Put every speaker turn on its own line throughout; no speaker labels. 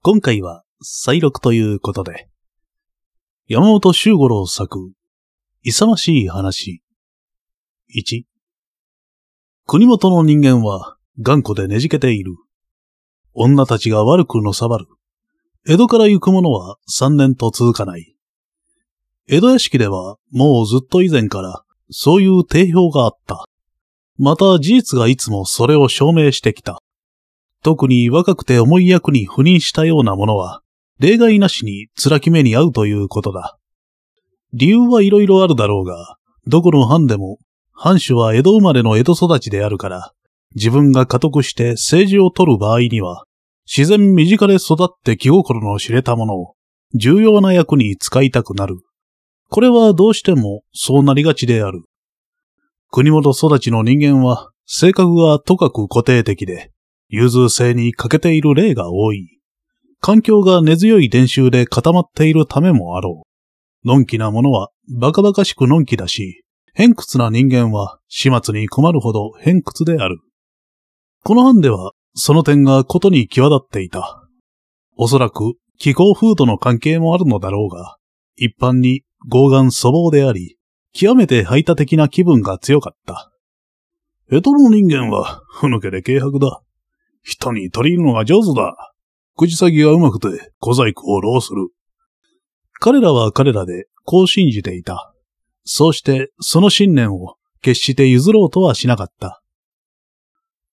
今回は再録ということで、山本周五郎作、勇ましい話。1、国元の人間は頑固でねじけている。女たちが悪くのさばる。江戸から行く者は三年と続かない。江戸屋敷ではもうずっと以前からそういう定評があった。また事実がいつもそれを証明してきた。特に若くて重い役に赴任したようなものは、例外なしに辛き目に遭うということだ。理由はいろいろあるだろうが、どこの藩でも、藩主は江戸生まれの江戸育ちであるから、自分が家督して政治を取る場合には、自然身近で育って気心の知れたものを、重要な役に使いたくなる。これはどうしてもそうなりがちである。国元育ちの人間は、性格がとかく固定的で、融通性に欠けている例が多い。環境が根強い伝習で固まっているためもあろう。のんきなものはバカバカしくのんきだし、偏屈な人間は始末に困るほど偏屈である。この班ではその点がことに際立っていた。おそらく気候風土の関係もあるのだろうが、一般に傲岸粗暴であり、極めて排他的な気分が強かった。江戸の人間は、ふぬけで軽薄だ。人に取り入るのが上手だ。口先がうまくて小細工を浪する。彼らは彼らでこう信じていた。そうしてその信念を決して譲ろうとはしなかった。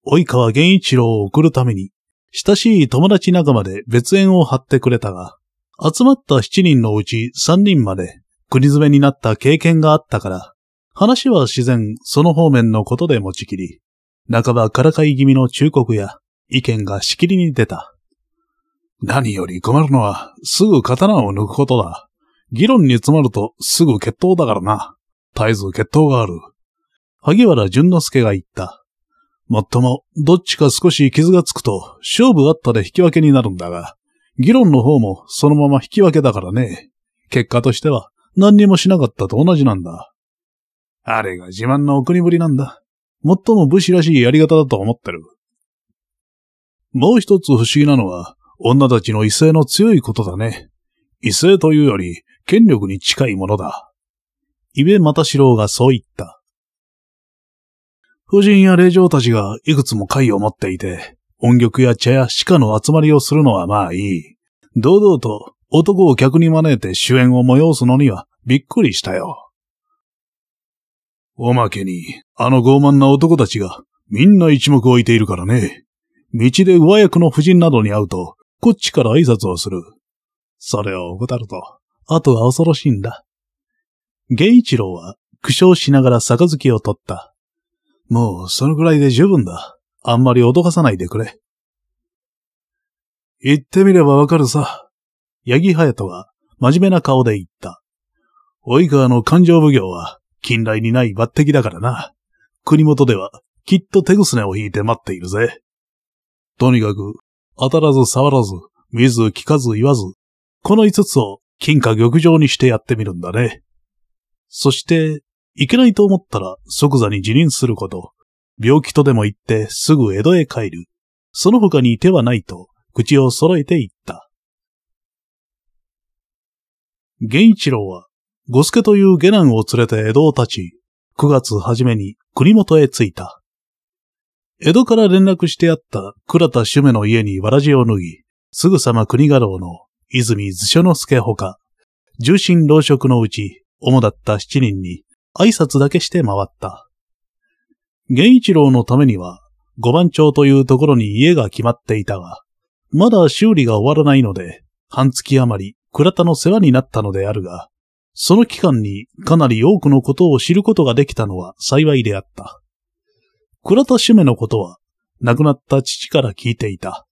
及川源一郎を送るために、親しい友達仲間で別縁を張ってくれたが、集まった七人のうち三人まで国詰めになった経験があったから、話は自然その方面のことで持ちきり、半ばからかい気味の忠告や意見がしきりに出た。何より困るのは、すぐ刀を抜くことだ。議論に詰まるとすぐ決闘だからな。絶えず決闘がある。萩原淳之介が言った。もっとも、どっちか少し傷がつくと、勝負あったで引き分けになるんだが、議論の方もそのまま引き分けだからね。結果としては、何にもしなかったと同じなんだ。あれが自慢のお国ぶりなんだ。最も武士らしいやり方だと思ってる。もう一つ不思議なのは、女たちの異性の強いことだね。異性というより、権力に近いものだ。イベ又四郎がそう言った。夫人や霊嬢たちがいくつも会を持っていて、音曲や茶や鹿の集まりをするのはまあいい。堂々と男を客に招いて主演を催すのにはびっくりしたよ。おまけに、あの傲慢な男たちがみんな一目置いているからね。道で上役の夫人などに会うと、こっちから挨拶をする。それを怠ると、あとは恐ろしいんだ。源一郎は苦笑しながら杯を取った。もうそのぐらいで十分だ。あんまり脅かさないでくれ。言ってみればわかるさ。八木隼人は真面目な顔で言った。及川の勘定奉行は近来にない抜擢だからな。国元ではきっと手ぐすねを引いて待っているぜ。とにかく、当たらず触らず、見ず聞かず言わず、この五つを金貨玉状にしてやってみるんだね。そして、いけないと思ったら即座に辞任すること。病気とでも言ってすぐ江戸へ帰る。その他に手はないと、口を揃えて言った。源一郎は、五助という下男を連れて江戸を立ち、9月初めに国元へ着いた。江戸から連絡してあった倉田主目の家にわらじを脱ぎ、すぐさま国家老の泉図書之助ほか、重臣老職のうち、主だった七人に挨拶だけして回った。源一郎のためには、五番町というところに家が決まっていたが、まだ修理が終わらないので、半月余り倉田の世話になったのであるが、その期間にかなり多くのことを知ることができたのは幸いであった。倉田主目のことは、亡くなった父から聞いていた。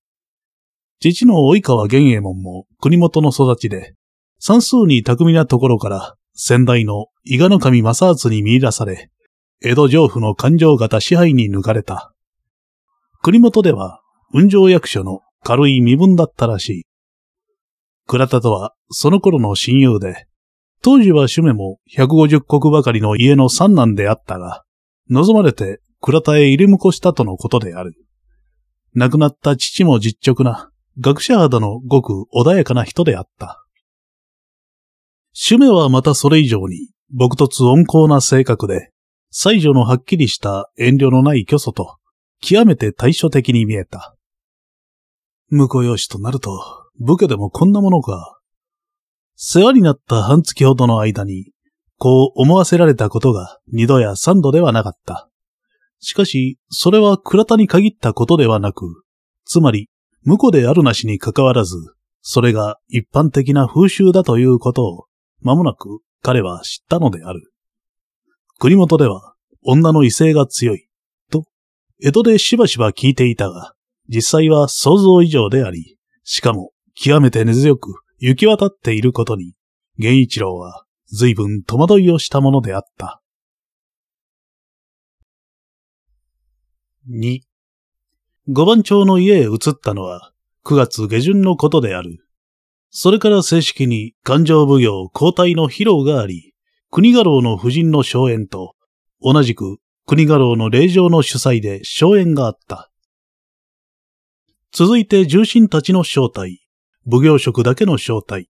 父の及川玄右衛門も国元の育ちで、算数に巧みなところから先代の伊賀の神正厚に見出され、江戸城府の勘定型支配に抜かれた。国元では、運上役所の軽い身分だったらしい。倉田とはその頃の親友で、当時は主目も150石ばかりの家の三男であったが、望まれて倉田へ入り婿したとのことである。亡くなった父も実直な、学者肌のごく穏やかな人であった。主目はまたそれ以上に、朴突温厚な性格で、才女のはっきりした遠慮のない虚祖と、極めて対処的に見えた。婿養子となると、武家でもこんなものか。世話になった半月ほどの間に、こう思わせられたことが二度や三度ではなかった。しかし、それは倉田に限ったことではなく、つまり、婿であるなしに関わらず、それが一般的な風習だということを、間もなく彼は知ったのである。国元では女の威勢が強い、と、江戸でしばしば聞いていたが、実際は想像以上であり、しかも極めて根強く行き渡っていることに、源一郎は随分戸惑いをしたものであった。2、五番町の家へ移ったのは9月下旬のことである。それから正式に勘定奉行交代の披露があり、国家老の夫人の荘園と、同じく国家老の霊場の主催で荘園があった。続いて重臣たちの招待、奉行職だけの招待、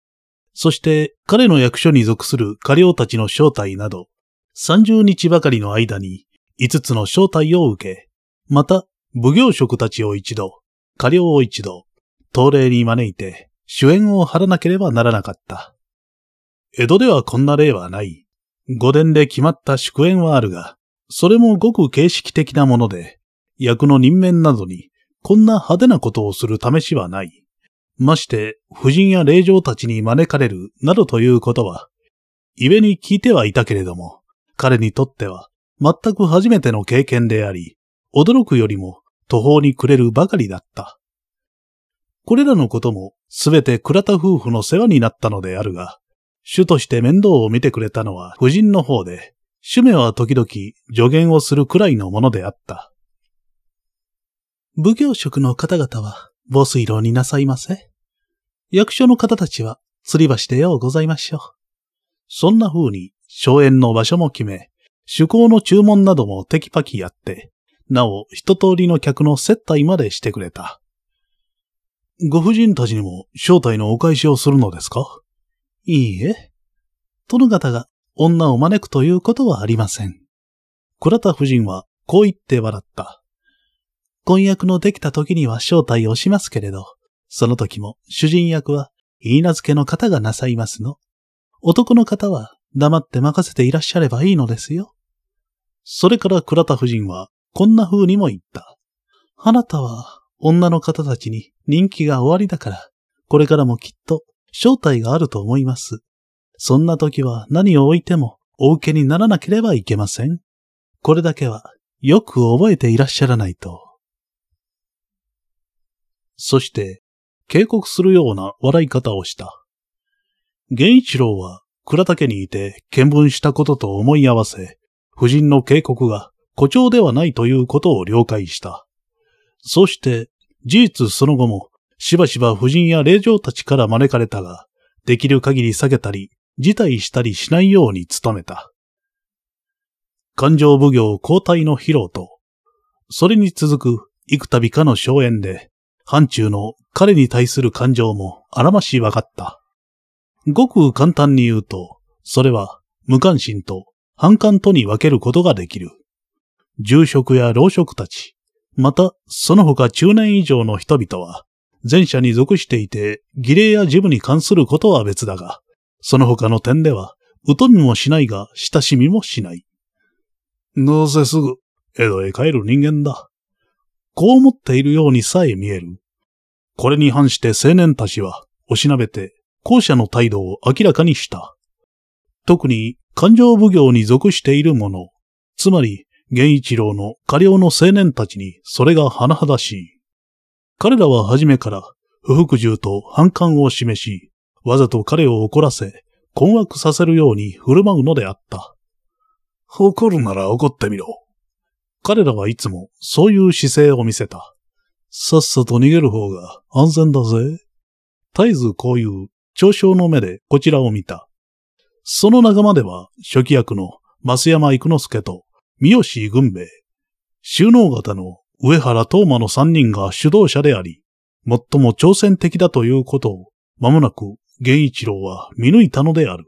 そして彼の役所に属する家領たちの招待など、30日ばかりの間に5つの招待を受け、また奉行職たちを一度、家領を一度、東礼に招いて主演を張らなければならなかった。江戸ではこんな例はない。御殿で決まった祝宴はあるが、それもごく形式的なもので、役の任免などにこんな派手なことをする試しはない。まして、夫人や霊嬢たちに招かれるなどということは、故に聞いてはいたけれども、彼にとっては全く初めての経験であり、驚くよりも途方に暮れるばかりだった。これらのこともすべて倉田夫婦の世話になったのであるが、主として面倒を見てくれたのは夫人の方で、主名は時々助言をするくらいのものであった。奉行職の方々は、防水炉になさいませ。役所の方たちは吊り橋でようございましょう。そんな風に、荘園の場所も決め、趣向の注文などもテキパキやって、なお一通りの客の接待までしてくれた。ご婦人たちにも招待のお返しをするのですか？いいえ。殿方が女を招くということはありません。倉田夫人はこう言って笑った。婚約のできた時には招待をしますけれど、その時も主人役は、言い名付けの方がなさいますの。男の方は黙って任せていらっしゃればいいのですよ。それから倉田夫人は、こんな風にも言った。あなたは、女の方たちに人気が終わりだから、これからもきっと、正体があると思います。そんな時は何を置いても、お受けにならなければいけません。これだけは、よく覚えていらっしゃらないと。そして、警告するような笑い方をした。源一郎は倉竹にいて見聞したことと思い合わせ、夫人の警告が誇張ではないということを了解した。そして、事実その後も、しばしば夫人や霊嬢たちから招かれたが、できる限り下げたり、辞退したりしないように努めた。勘定奉行交代の披露と、それに続く幾度かの荘園で、範中の彼に対する感情もあらまし分かった。ごく簡単に言うと、それは無関心と反感とに分けることができる。住職や老職たち、またその他中年以上の人々は、前者に属していて儀礼や事務に関することは別だが、その他の点では、疎みもしないが親しみもしない。どうせすぐ江戸へ帰る人間だ？こう思っているようにさえ見える。これに反して青年たちは、おしなべて、後者の態度を明らかにした。特に、勘定奉行に属している者、つまり、源一郎の家領の青年たちにそれが甚だしい。彼らは初めから不服従と反感を示し、わざと彼を怒らせ、困惑させるように振る舞うのであった。怒るなら怒ってみろ。彼らはいつもそういう姿勢を見せた。さっさと逃げる方が安全だぜ。絶えずこういう嘲笑の目でこちらを見た。その仲間では初期役の増山育之助と三好軍兵衛、収納型の上原東馬の三人が主導者であり、最も挑戦的だということを、間もなく源一郎は見抜いたのである。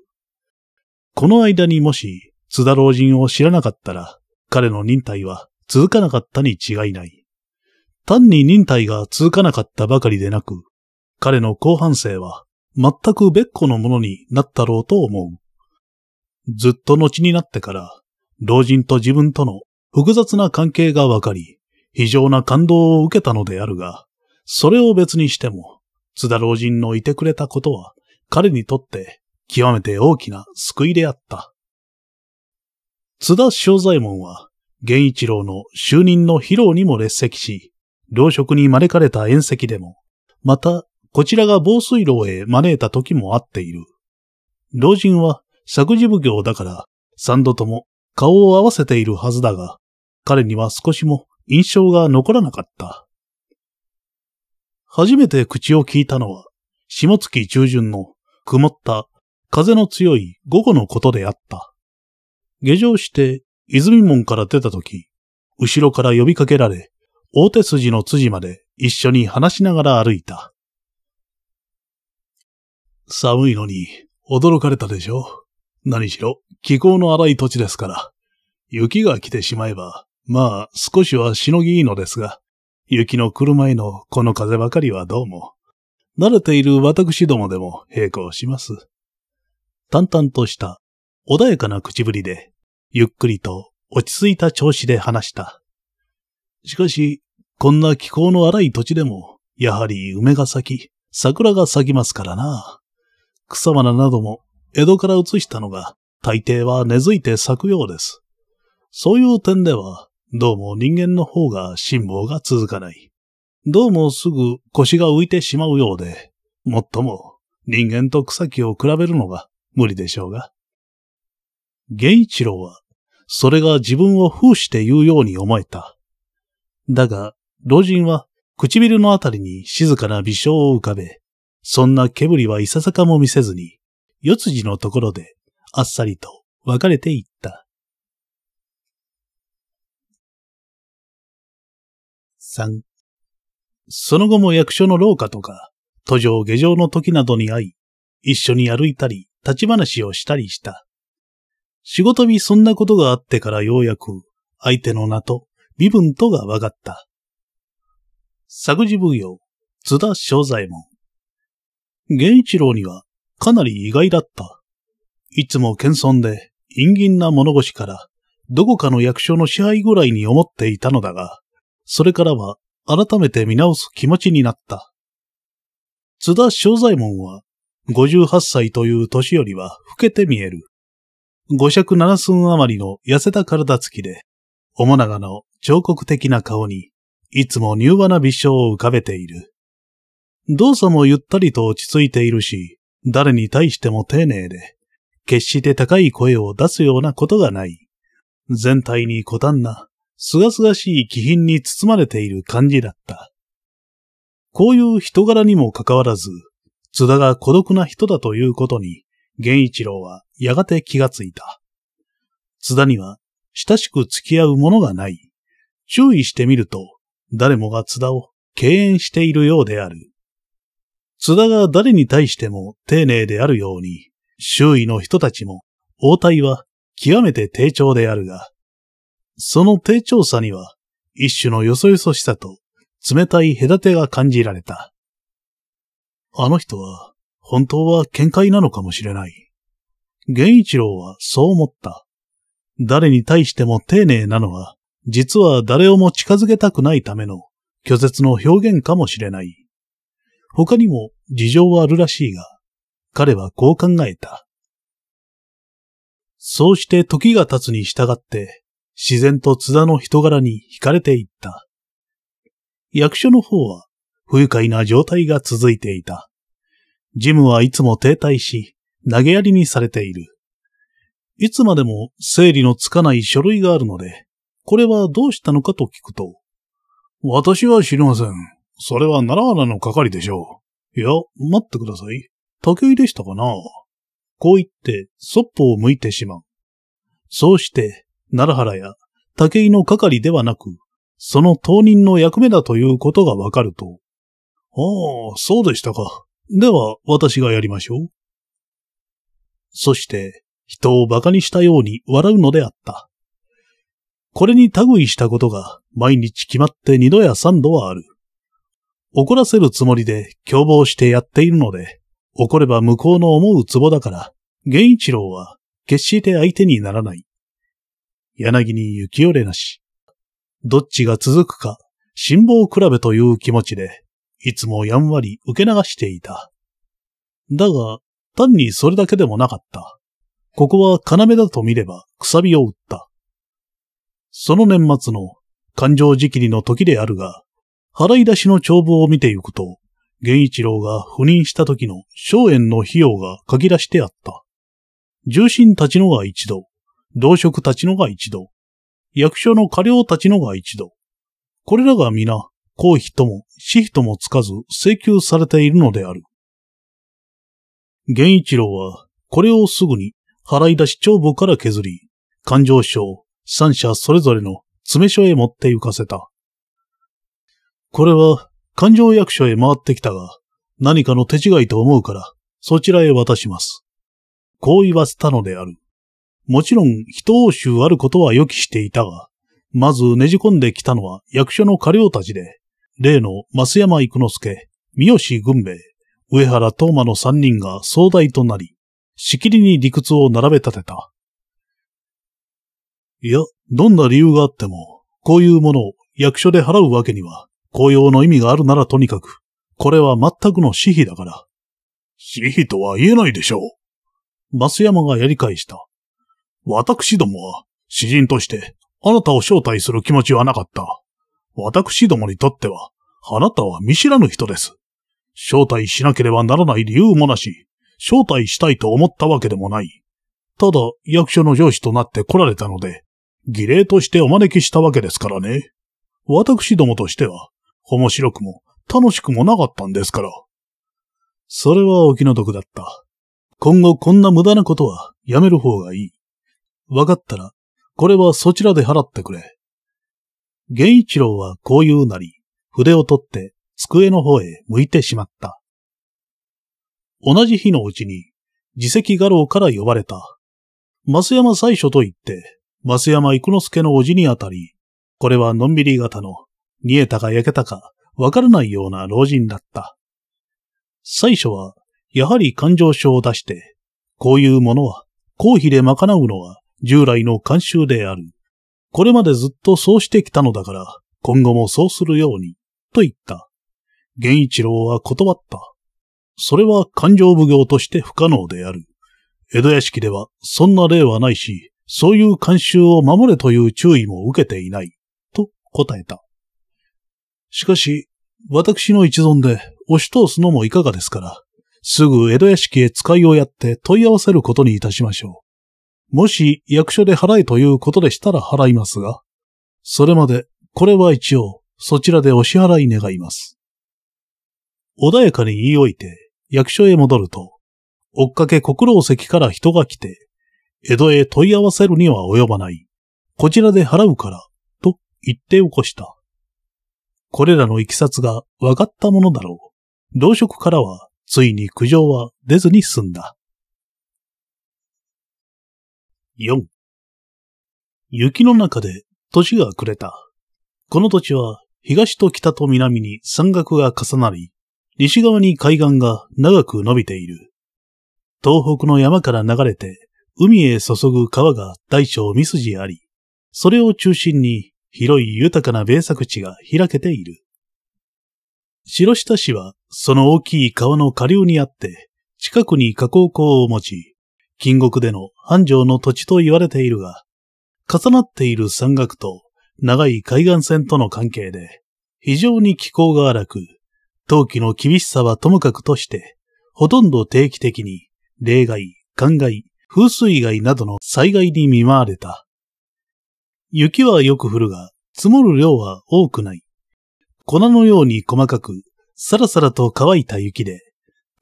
この間にもし、津田老人を知らなかったら、彼の忍耐は続かなかったに違いない。単に忍耐が続かなかったばかりでなく、彼の後半生は全く別個のものになったろうと思う。ずっと後になってから、老人と自分との複雑な関係がわかり、非常な感動を受けたのであるが、それを別にしても、津田老人のいてくれたことは、彼にとって極めて大きな救いであった。津田正左衛門は、源一郎の就任の披露にも列席し、領職に招かれた宴席でも、また、こちらが防水炉へ招いた時もあっている。老人は作事奉行だから、三度とも顔を合わせているはずだが、彼には少しも印象が残らなかった。初めて口を聞いたのは、下月中旬の曇った風の強い午後のことであった。下城して泉門から出たとき、後ろから呼びかけられ、大手筋の辻まで一緒に話しながら歩いた。寒いのに驚かれたでしょ？何しろ気候の荒い土地ですから。雪が来てしまえば、まあ少しはしのぎいいのですが、雪の来る前のこの風ばかりはどうも、慣れている私どもでも並行します。淡々とした穏やかな口ぶりで、ゆっくりと落ち着いた調子で話した。しかし、こんな気候の荒い土地でも、やはり梅が咲き、桜が咲きますからな。草花なども江戸から移したのが大抵は根付いて咲くようです。そういう点では、どうも人間の方が辛抱が続かない。どうもすぐ腰が浮いてしまうようで、もっとも人間と草木を比べるのが無理でしょうが。源一郎は、それが自分を封して言うように思えた。だが、老人は唇のあたりに静かな微笑を浮かべ、そんな毛振りはいささかも見せずに、四辻のところであっさりと別れていった。三。その後も役所の廊下とか、途上下上の時などに会い、一緒に歩いたり、立ち話をしたりした。仕事にそんなことがあってからようやく、相手の名と身分とが分かった。作事奉行、津田正左衛門。源一郎にはかなり意外だった。いつも謙遜で陰銀な物腰から、どこかの役所の支配ぐらいに思っていたのだが、それからは改めて見直す気持ちになった。津田正左衛門は、58歳という年よりは老けて見える。五尺七寸余りの痩せた体つきで、面長の彫刻的な顔に、いつも柔和な微笑を浮かべている。動作もゆったりと落ち着いているし、誰に対しても丁寧で、決して高い声を出すようなことがない。全体に古淡な、すがすがしい気品に包まれている感じだった。こういう人柄にもかかわらず、津田が孤独な人だということに、源一郎はやがて気がついた。津田には親しく付き合うものがない。注意してみると、誰もが津田を敬遠しているようである。津田が誰に対しても丁寧であるように、周囲の人たちも、応対は極めて低調であるが、その低調さには、一種のよそよそしさと冷たい隔てが感じられた。あの人は、本当は見解なのかもしれない。源一郎はそう思った。誰に対しても丁寧なのは、実は誰をも近づけたくないための拒絶の表現かもしれない。他にも事情はあるらしいが、彼はこう考えた。そうして時が経つに従って、自然と津田の人柄に惹かれていった。役所の方は不愉快な状態が続いていた。ジムはいつも停滞し、投げやりにされている。いつまでも整理のつかない書類があるので、これはどうしたのかと聞くと、私は知りません。それは奈良原の係でしょう。いや、待ってください。竹井でしたかなこう言って、そっぽを向いてしまう。そうして、奈良原や竹井の係ではなく、その当人の役目だということがわかると、ああ、そうでしたか。では、私がやりましょう。そして、人を馬鹿にしたように笑うのであった。これに類したことが毎日決まって二度や三度はある。怒らせるつもりで凶暴してやっているので、怒れば向こうの思うツボだから、源一郎は決して相手にならない。柳に行き寄れなし。どっちが続くか、辛抱比べという気持ちで、いつもやんわり受け流していた。だが、単にそれだけでもなかった。ここは要だと見れば、くさびを打った。その年末の感情時期にの時であるが、払い出しの帳簿を見てゆくと、源一郎が赴任した時の荘園の費用が書き出してあった。重臣たちのが一度、同職たちのが一度、役所の過料たちのが一度。これらが皆、公費とも私費ともつかず請求されているのである。源一郎は、これをすぐに払い出し帳簿から削り、勘定省、三者それぞれの詰め所へ持って行かせた。これは、勘定役所へ回ってきたが、何かの手違いと思うから、そちらへ渡します。こう言わせたのである。もちろん、人応酬あることは予期していたが、まずねじ込んできたのは役所の家領たちで、例の増山育之助、三好軍兵衛、上原東馬の三人が総代となり、しきりに理屈を並べ立てた。いや、どんな理由があっても、こういうものを役所で払うわけには、公用の意味があるならとにかく、これは全くの私費だから。私費とは言えないでしょう。増山がやり返した。私どもは、詩人として、あなたを招待する気持ちはなかった。私どもにとっては、あなたは見知らぬ人です。招待しなければならない理由もなし、招待したいと思ったわけでもない。ただ、役所の上司となって来られたので、儀礼としてお招きしたわけですからね。私どもとしては、面白くも楽しくもなかったんですから。それはお気の毒だった。今後こんな無駄なことはやめる方がいい。わかったら、これはそちらで払ってくれ。源一郎はこう言うなり、筆を取って机の方へ向いてしまった。同じ日のうちに、自責画廊から呼ばれた。増山最初と言って、増山育之助のおじにあたり、これはのんびり型の、煮えたか焼けたか、わからないような老人だった。最初は、やはり感情書を出して、こういうものは、公費で賄うのは従来の慣習である。これまでずっとそうしてきたのだから、今後もそうするように、と言った。源一郎は断った。それは感情奉行として不可能である。江戸屋敷ではそんな例はないし、そういう慣習を守れという注意も受けていない、と答えた。しかし、私の一存で押し通すのもいかがですから、すぐ江戸屋敷へ使いをやって問い合わせることにいたしましょう。もし役所で払えということでしたら払いますが、それまでこれは一応そちらでお支払い願います。穏やかに言い置いて役所へ戻ると、追っかけ国老石から人が来て、江戸へ問い合わせるには及ばない。こちらで払うから、と言って起こした。これらの行きさつが分かったものだろう。同職からは、ついに苦情は出ずに済んだ。4. 雪の中で年が暮れた。この土地は東と北と南に山岳が重なり、西側に海岸が長く伸びている。東北の山から流れて海へ注ぐ川が大小三筋あり、それを中心に広い豊かな米作地が開けている。白下市はその大きい川の下流にあって、近くに河口港を持ち、金国での繁盛の土地と言われているが、重なっている山岳と長い海岸線との関係で、非常に気候が荒く、冬季の厳しさはともかくとして、ほとんど定期的に、例外、灌漑、風水害などの災害に見舞われた。雪はよく降るが、積もる量は多くない。粉のように細かく、さらさらと乾いた雪で、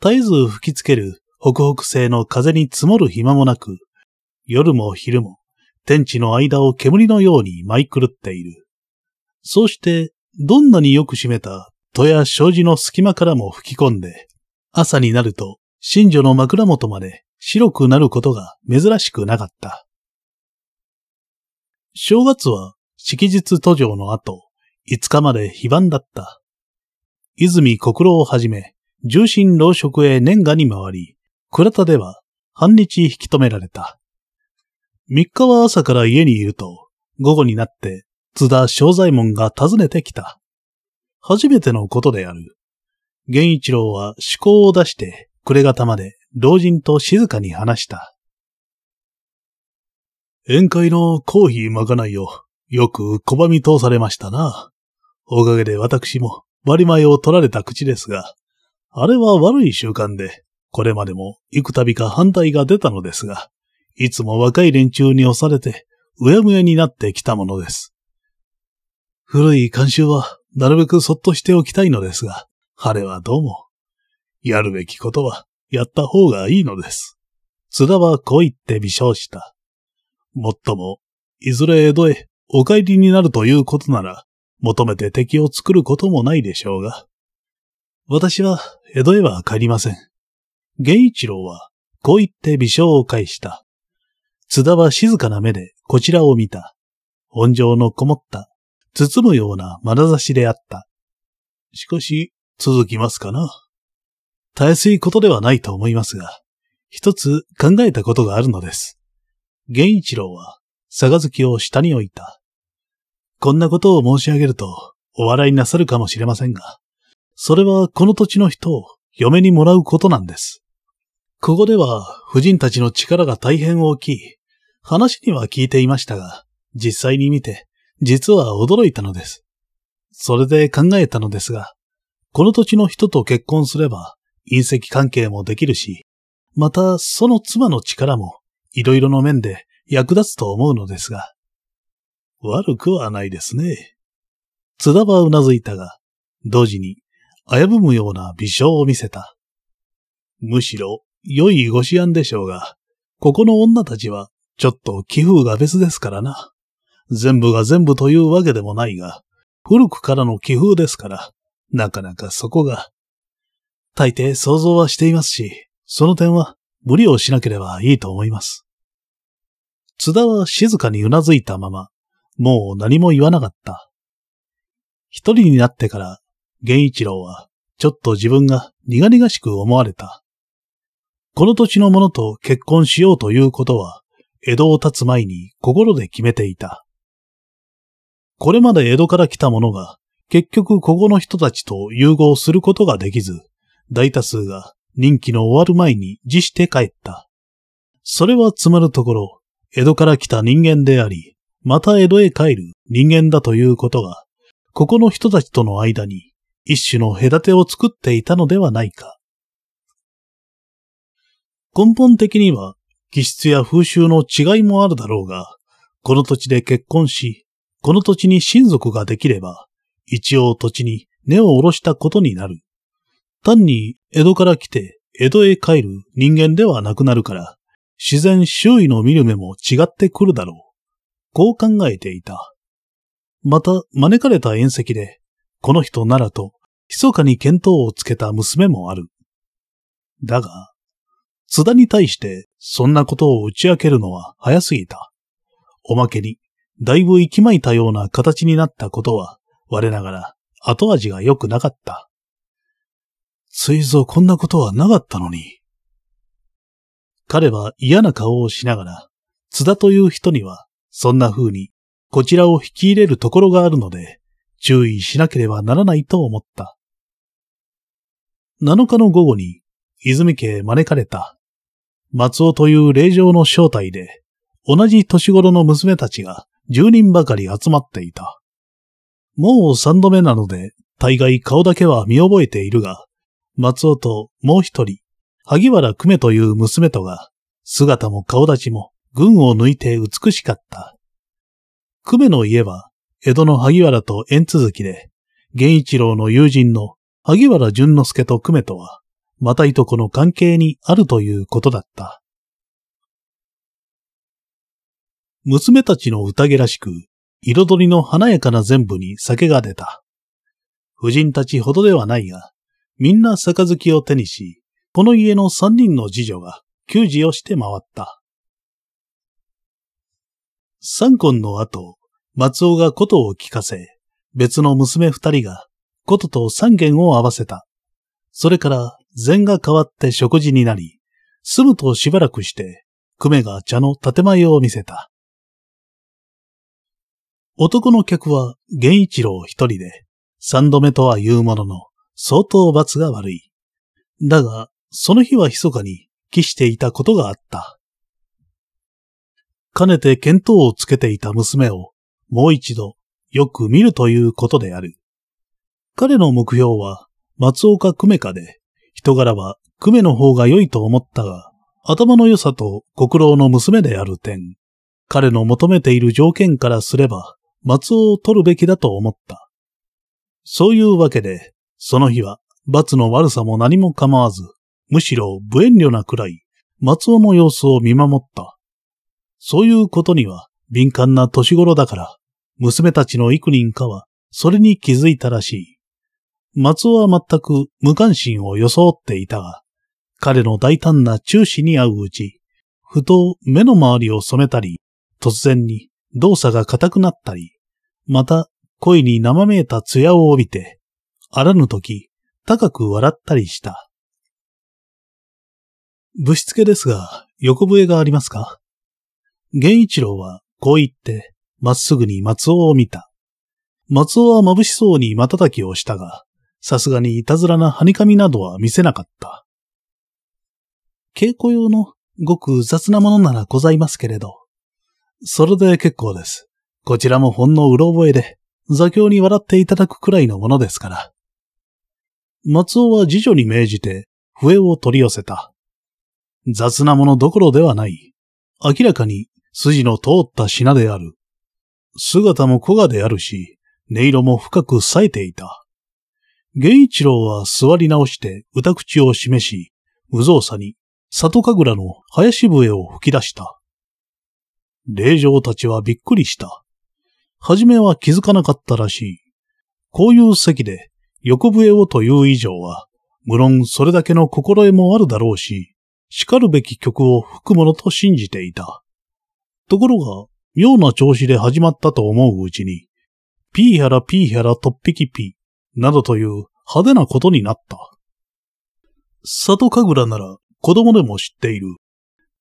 絶えず吹きつける北北西の風に積もる暇もなく、夜も昼も天地の間を煙のように舞い狂っている。そうして、どんなによく締めた戸や障子の隙間からも吹き込んで、朝になると、新女の枕元まで白くなることが珍しくなかった。正月は式日途上の後、5日まで非番だった。泉国郎をはじめ、重心老職へ年賀に回り、倉田では半日引き止められた。3日は朝から家にいると、午後になって津田正左衛門が訪ねてきた。初めてのことである。源一郎は思考を出して暮れ方まで老人と静かに話した。宴会のコーヒーまかないをよく拒み通されましたな。おかげで私も割り前を取られた口ですが、あれは悪い習慣で、これまでも幾度か反対が出たのですが、いつも若い連中に押されて、うやむやになってきたものです。古い慣習はなるべくそっとしておきたいのですが、あれはどうも、やるべきことはやった方がいいのです。津田はこう言って微笑した。もっとも、いずれ江戸へお帰りになるということなら、求めて敵を作ることもないでしょうが。私は江戸へは帰りません。源一郎はこう言って微笑を返した。津田は静かな目でこちらを見た。温情のこもった包むような眼差しであった。しかし、続きますかな。たやすいことではないと思いますが、一つ考えたことがあるのです。源一郎は、杯を下に置いた。こんなことを申し上げると、お笑いなさるかもしれませんが、それはこの土地の人を嫁にもらうことなんです。ここでは、婦人たちの力が大変大きい。話には聞いていましたが、実際に見て、実は驚いたのです。それで考えたのですが、この土地の人と結婚すれば、隕石関係もできるし、またその妻の力もいろいろの面で役立つと思うのですが、悪くはないですね。津田はうなずいたが、同時に危ぶむような微笑を見せた。むしろ良いご思案でしょうが、ここの女たちはちょっと気風が別ですからな。全部が全部というわけでもないが、古くからの気風ですから、なかなかそこが。大抵想像はしていますし、その点は無理をしなければいいと思います。津田は静かにうなずいたまま、もう何も言わなかった。一人になってから、源一郎は、ちょっと自分が苦々しく思われた。この土地の者と結婚しようということは、江戸を立つ前に心で決めていた。これまで江戸から来た者が、結局ここの人たちと融合することができず、大多数が任期の終わる前に自して帰った。それはつまるところ、江戸から来た人間であり、また江戸へ帰る人間だということが、ここの人たちとの間に一種の隔てを作っていたのではないか。根本的には気質や風習の違いもあるだろうが、この土地で結婚し、この土地に親族ができれば、一応土地に根を下ろしたことになる。単に江戸から来て江戸へ帰る人間ではなくなるから、自然周囲の見る目も違ってくるだろう。こう考えていた。また招かれた宴席で、この人ならと、密かに見当をつけた娘もある。だが、津田に対してそんなことを打ち明けるのは早すぎた。おまけに、だいぶ息巻いたような形になったことは、我ながら後味が良くなかった。ついぞこんなことはなかったのに。彼は嫌な顔をしながら、津田という人には、そんな風に、こちらを引き入れるところがあるので、注意しなければならないと思った。7日の午後に、泉家へ招かれた。松尾という霊場の正体で、同じ年頃の娘たちが10人ばかり集まっていた。もう三度目なので、大概顔だけは見覚えているが、松尾ともう一人、萩原久米という娘とが、姿も顔立ちも群を抜いて美しかった。久米の家は、江戸の萩原と縁続きで、源一郎の友人の萩原淳之介と久米とは、またいとこの関係にあるということだった。娘たちの宴らしく、彩りの華やかな全部に酒が出た。婦人たちほどではないが、みんな杯を手にし、この家の三人の次女が給仕をして回った。三婚の後、松尾が琴を聞かせ、別の娘二人が琴と三軒を合わせた。それから禅が変わって食事になり、住むとしばらくして、久米が茶の建前を見せた。男の客は源一郎一人で、三度目とは言うものの、相当罰が悪い。だが、その日は密かに帰していたことがあった。かねて見当をつけていた娘を、もう一度、よく見るということである。彼の目標は、松岡久米かで、人柄は久米の方が良いと思ったが、頭の良さと国老の娘である点、彼の求めている条件からすれば、松尾を取るべきだと思った。そういうわけで、その日は罰の悪さも何も構わず、むしろ無遠慮なくらい、松尾の様子を見守った。そういうことには敏感な年頃だから、娘たちの幾人かはそれに気づいたらしい。松尾は全く無関心を装っていたが、彼の大胆な注視に合ううち、ふと目の周りを染めたり、突然に動作が硬くなったり、また恋に生めいた艶を帯びて、あらぬ時、高く笑ったりした。ぶしつけですが、横笛がありますか？源一郎はこう言って、まっすぐに松尾を見た。松尾は眩しそうに瞬きをしたが、さすがにいたずらなはにかみなどは見せなかった。稽古用のごく雑なものならございますけれど、それで結構です。こちらもほんのうろ覚えで、座興に笑っていただくくらいのものですから。松尾は次女に命じて、笛を取り寄せた。雑なものどころではない。明らかに筋の通った品である。姿も小賀であるし、音色も深く冴えていた。源一郎は座り直して歌口を示し、無造作に里神楽の林笛を吹き出した。霊場たちはびっくりした。はじめは気づかなかったらしい。こういう席で横笛をという以上は、無論それだけの心得もあるだろうし、叱るべき曲を吹くものと信じていた。ところが、妙な調子で始まったと思ううちに、ピーヒャラピーヒャラトッピキピなどという派手なことになった。里神楽なら子供でも知っている。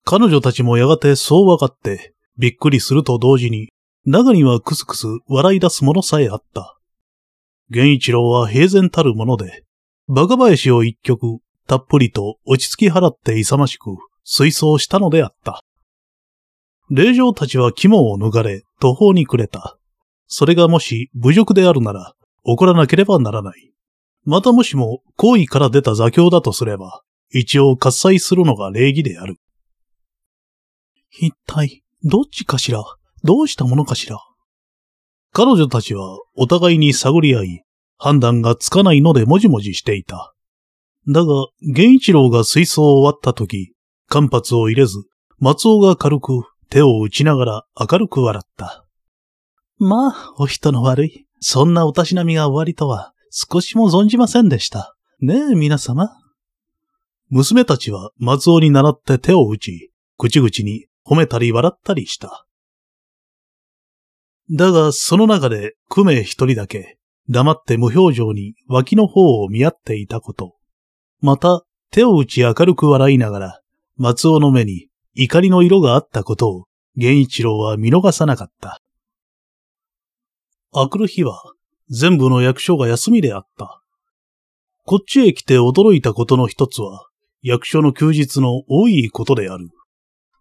彼女たちもやがてそう分かって、びっくりすると同時に、中にはクスクス笑い出すものさえあった。源一郎は平然たるもので、バカ林を一曲、たっぷりと落ち着き払って勇ましく、水槽したのであった。霊場たちは肝を抜かれ、途方に暮れた。それがもし侮辱であるなら、怒らなければならない。またもしも、行為から出た座興だとすれば、一応喝采するのが礼儀である。一体、どっちかしら？どうしたものかしら？彼女たちはお互いに探り合い、判断がつかないのでもじもじしていた。だが、源一郎が水槽を割った時、間髪を入れず、松尾が軽く手を打ちながら明るく笑った。まあ、お人の悪い。そんなおたしなみが終わりとは、少しも存じませんでした。ねえ、皆様。娘たちは松尾に習って手を打ち、口々に褒めたり笑ったりした。だが、その中で、久米一人だけ、黙って無表情に脇の方を見合っていたこと。また、手を打ち明るく笑いながら、松尾の目に怒りの色があったことを、源一郎は見逃さなかった。あくる日は、全部の役所が休みであった。こっちへ来て驚いたことの一つは、役所の休日の多いことである。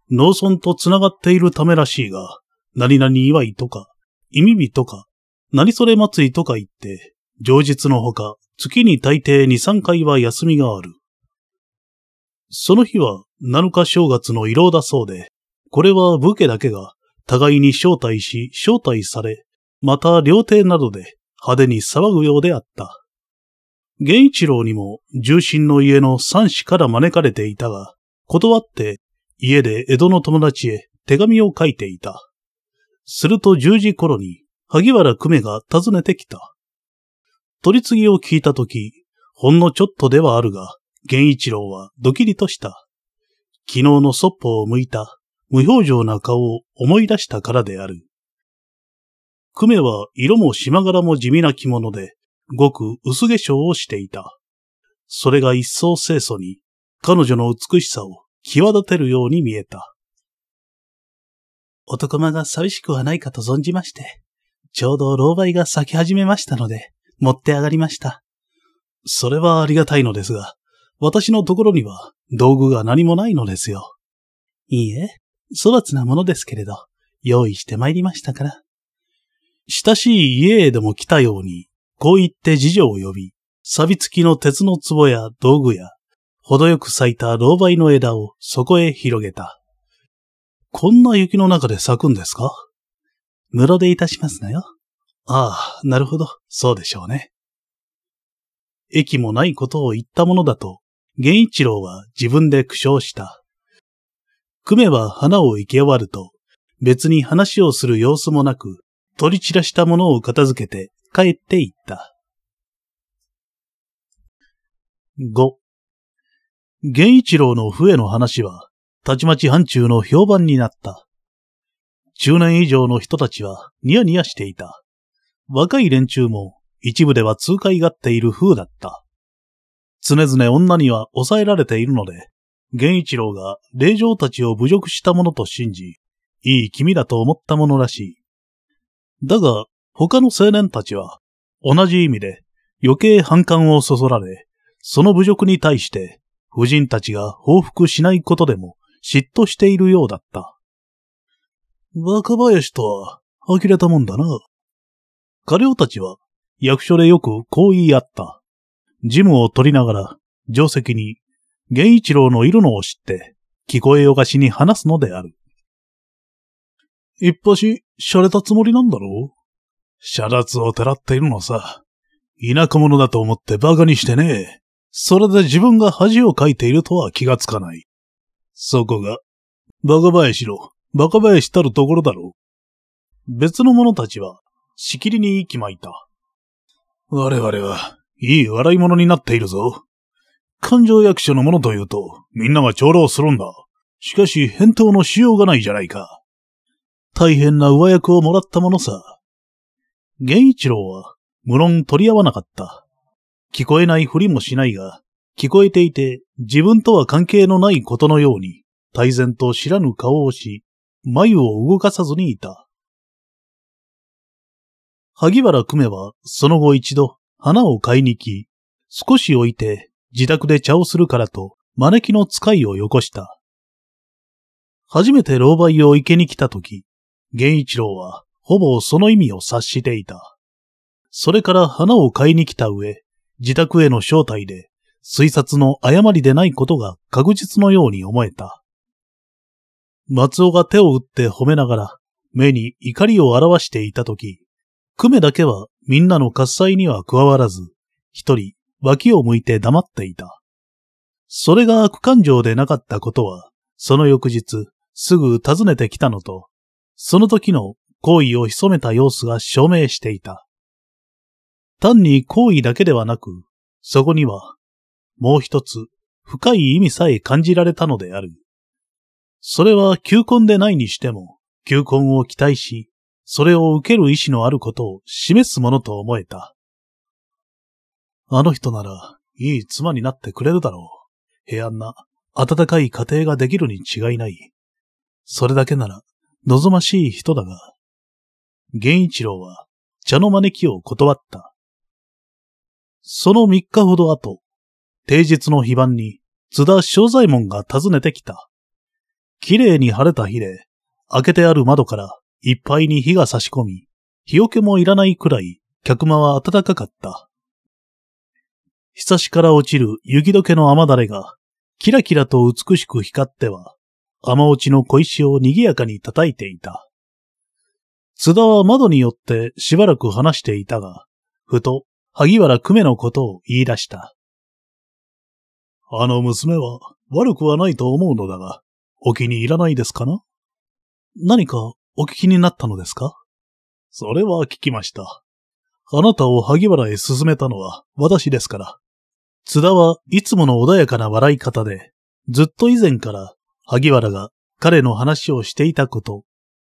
農村とつながっているためらしいが、何々祝いとか、意味日とか、何それ祭りとか言って、上日のほか、月に大抵2、3回は休みがある。その日は7日正月の色だそうで、これは武家だけが互いに招待し、招待され、また料亭などで派手に騒ぐようであった。源一郎にも重臣の家の三子から招かれていたが、断って家で江戸の友達へ手紙を書いていた。すると十時頃に、萩原久米が訪ねてきた。取り次ぎを聞いたとき、ほんのちょっとではあるが、源一郎はドキリとした。昨日のそっぽを向いた無表情な顔を思い出したからである。久米は色も島柄も地味な着物で、ごく薄化粧をしていた。それが一層清楚に、彼女の美しさを際立てるように見えた。男間が寂しくはないかと存じまして、ちょうど老媒が咲き始めましたので、持って上がりました。それはありがたいのですが、私のところには道具が何もないのですよ。いいえ、粗末なものですけれど、用意して参りましたから。親しい家へでも来たように、こう言って次女を呼び、錆び付きの鉄の壺や道具や、程よく咲いた老梅の枝をそこへ広げた。こんな雪の中で咲くんですか？室でいたしますのよ。ああ、なるほど、そうでしょうね。駅もないことを言ったものだと、源一郎は自分で苦笑した。久米は花を生け終わると、別に話をする様子もなく、取り散らしたものを片付けて帰って行った。5. 源一郎の笛の話は、たちまち範疇の評判になった。中年以上の人たちはニヤニヤしていた。若い連中も一部では痛快がっている風だった。常々女には抑えられているので、源一郎が霊場たちを侮辱したものと信じ、いい気味だと思ったものらしい。だが、他の青年たちは、同じ意味で余計反感をそそられ、その侮辱に対して、夫人たちが報復しないことでも嫉妬しているようだった。若林とは、呆れたもんだな。家領たちは、役所でよくこう言い合った。ジムを取りながら、定石に源一郎のいるのを知って、聞こえよがしに話すのである。一発、洒落たつもりなんだろう？遮奪をてらっているのさ。田舎者だと思って馬鹿にしてね。それで自分が恥をかいているとは気がつかない。そこが、バカ林ろ、バカ林たるところだろう。別の者たちは、しきりに息巻いた。我々は、いい笑い物になっているぞ。勘定役所のものというと、みんなが長老するんだ。しかし、返答のしようがないじゃないか。大変な上役をもらったものさ。源一郎は、無論取り合わなかった。聞こえないふりもしないが、聞こえていて自分とは関係のないことのように、大然と知らぬ顔をし、眉を動かさずにいた。萩原久米は、その後一度、花を買いに行き、少し置いて自宅で茶をするからと、招きの使いをよこした。初めて老媒を池に来た時、源一郎は、ほぼその意味を察していた。それから花を買いに来た上、自宅への招待で、推察の誤りでないことが確実のように思えた。松尾が手を打って褒めながら、目に怒りを表していたとき、久米だけはみんなの喝采には加わらず、一人脇を向いて黙っていた。それが悪感情でなかったことは、その翌日、すぐ訪ねてきたのと、その時の行為を潜めた様子が証明していた。単に行為だけではなく、そこには、もう一つ、深い意味さえ感じられたのである。それは求婚でないにしても、求婚を期待し、それを受ける意志のあることを示すものと思えた。あの人なら、いい妻になってくれるだろう。平安な、温かい家庭ができるに違いない。それだけなら、望ましい人だが。源一郎は、茶の招きを断った。その三日ほど後、定日の非番に、津田正左衛門が訪ねてきた。綺麗に晴れた日で、開けてある窓からいっぱいに火が差し込み、日よけもいらないくらい、客間は暖かかった。ひさしから落ちる雪解けの雨だれが、キラキラと美しく光っては、雨落ちの小石を賑やかに叩いていた。津田は窓によってしばらく話していたが、ふと、萩原久米のことを言い出した。あの娘は悪くはないと思うのだが、お気に入らないですかな？何かお聞きになったのですか？それは聞きました。あなたを萩原へ進めたのは私ですから。津田はいつもの穏やかな笑い方で、ずっと以前から萩原が彼の話をしていたこと、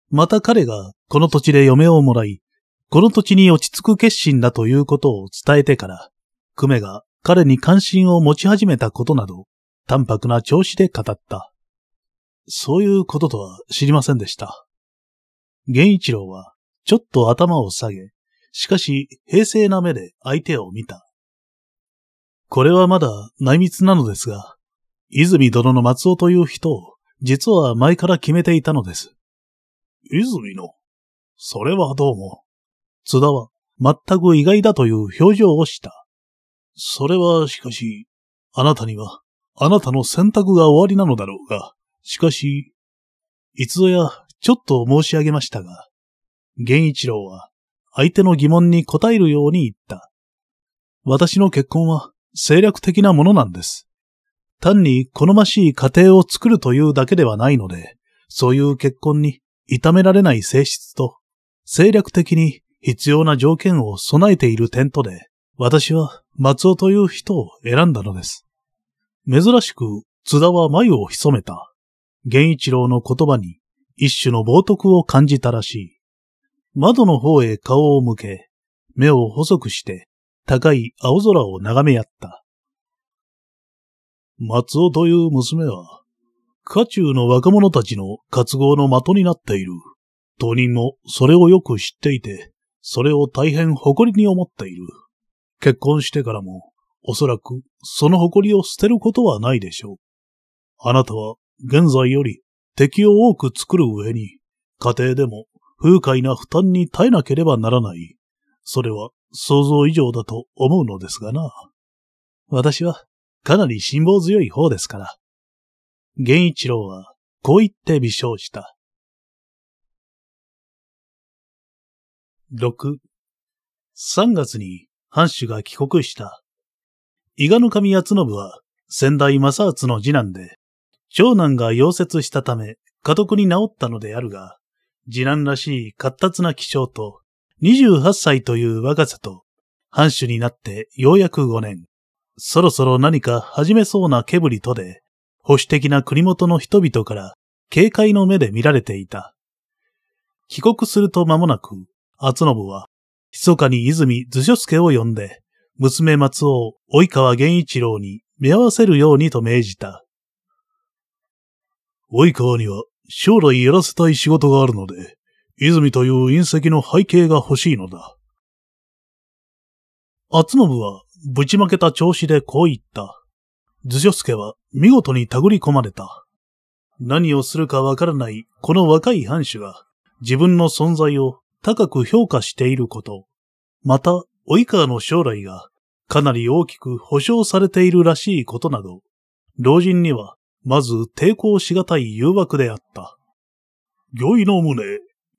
また彼がこの土地で嫁をもらい、この土地に落ち着く決心だということを伝えてから、久米が彼に関心を持ち始めたことなど、淡白な調子で語った。そういうこととは知りませんでした。源一郎は、ちょっと頭を下げ、しかし平静な目で相手を見た。これはまだ内密なのですが、泉殿の松尾という人を、実は前から決めていたのです。
泉の？それはどうも。
津田は全く意外だという表情をした。
それはしかし、あなたには、あなたの選択が終わりなのだろうが、しかし、
いつぞやちょっと申し上げましたが、源一郎は相手の疑問に答えるように言った。私の結婚は政略的なものなんです。単に好ましい家庭を作るというだけではないので、そういう結婚に痛められない性質と、政略的に必要な条件を備えている点とで、私は松尾という人を選んだのです。珍しく津田は眉を潜めた。源一郎の言葉に一種の冒涜を感じたらしい。窓の方へ顔を向け、目を細くして高い青空を眺めやった。
松尾という娘は、家中の若者たちの活合の的になっている。当人もそれをよく知っていて、それを大変誇りに思っている。結婚してからも、おそらくその誇りを捨てることはないでしょう。あなたは現在より敵を多く作る上に、家庭でも風快な負担に耐えなければならない。それは想像以上だと思うのですがな。
私はかなり辛抱強い方ですから。源一郎はこう言って微笑した。6、3月に藩主が帰国した。伊賀の神八信は先代正厚の次男で、長男が溶接したため家督に治ったのであるが、次男らしい活発な気性と28歳という若さと、藩主になってようやく5年、そろそろ何か始めそうな気ぶりとで、保守的な国元の人々から警戒の目で見られていた。帰国すると間もなく、厚信は、密かに泉図書助を呼んで、娘松尾、及川源一郎に目合わせるようにと命じた。
及川には将来やらせたい仕事があるので、泉という隕石の背景が欲しいのだ。
厚信はぶちまけた調子でこう言った。図書助は見事に手繰り込まれた。何をするかわからないこの若い藩主が自分の存在を高く評価していること、また、及川の将来がかなり大きく保証されているらしいことなど、老人にはまず抵抗しがたい誘惑であった。
御意の旨、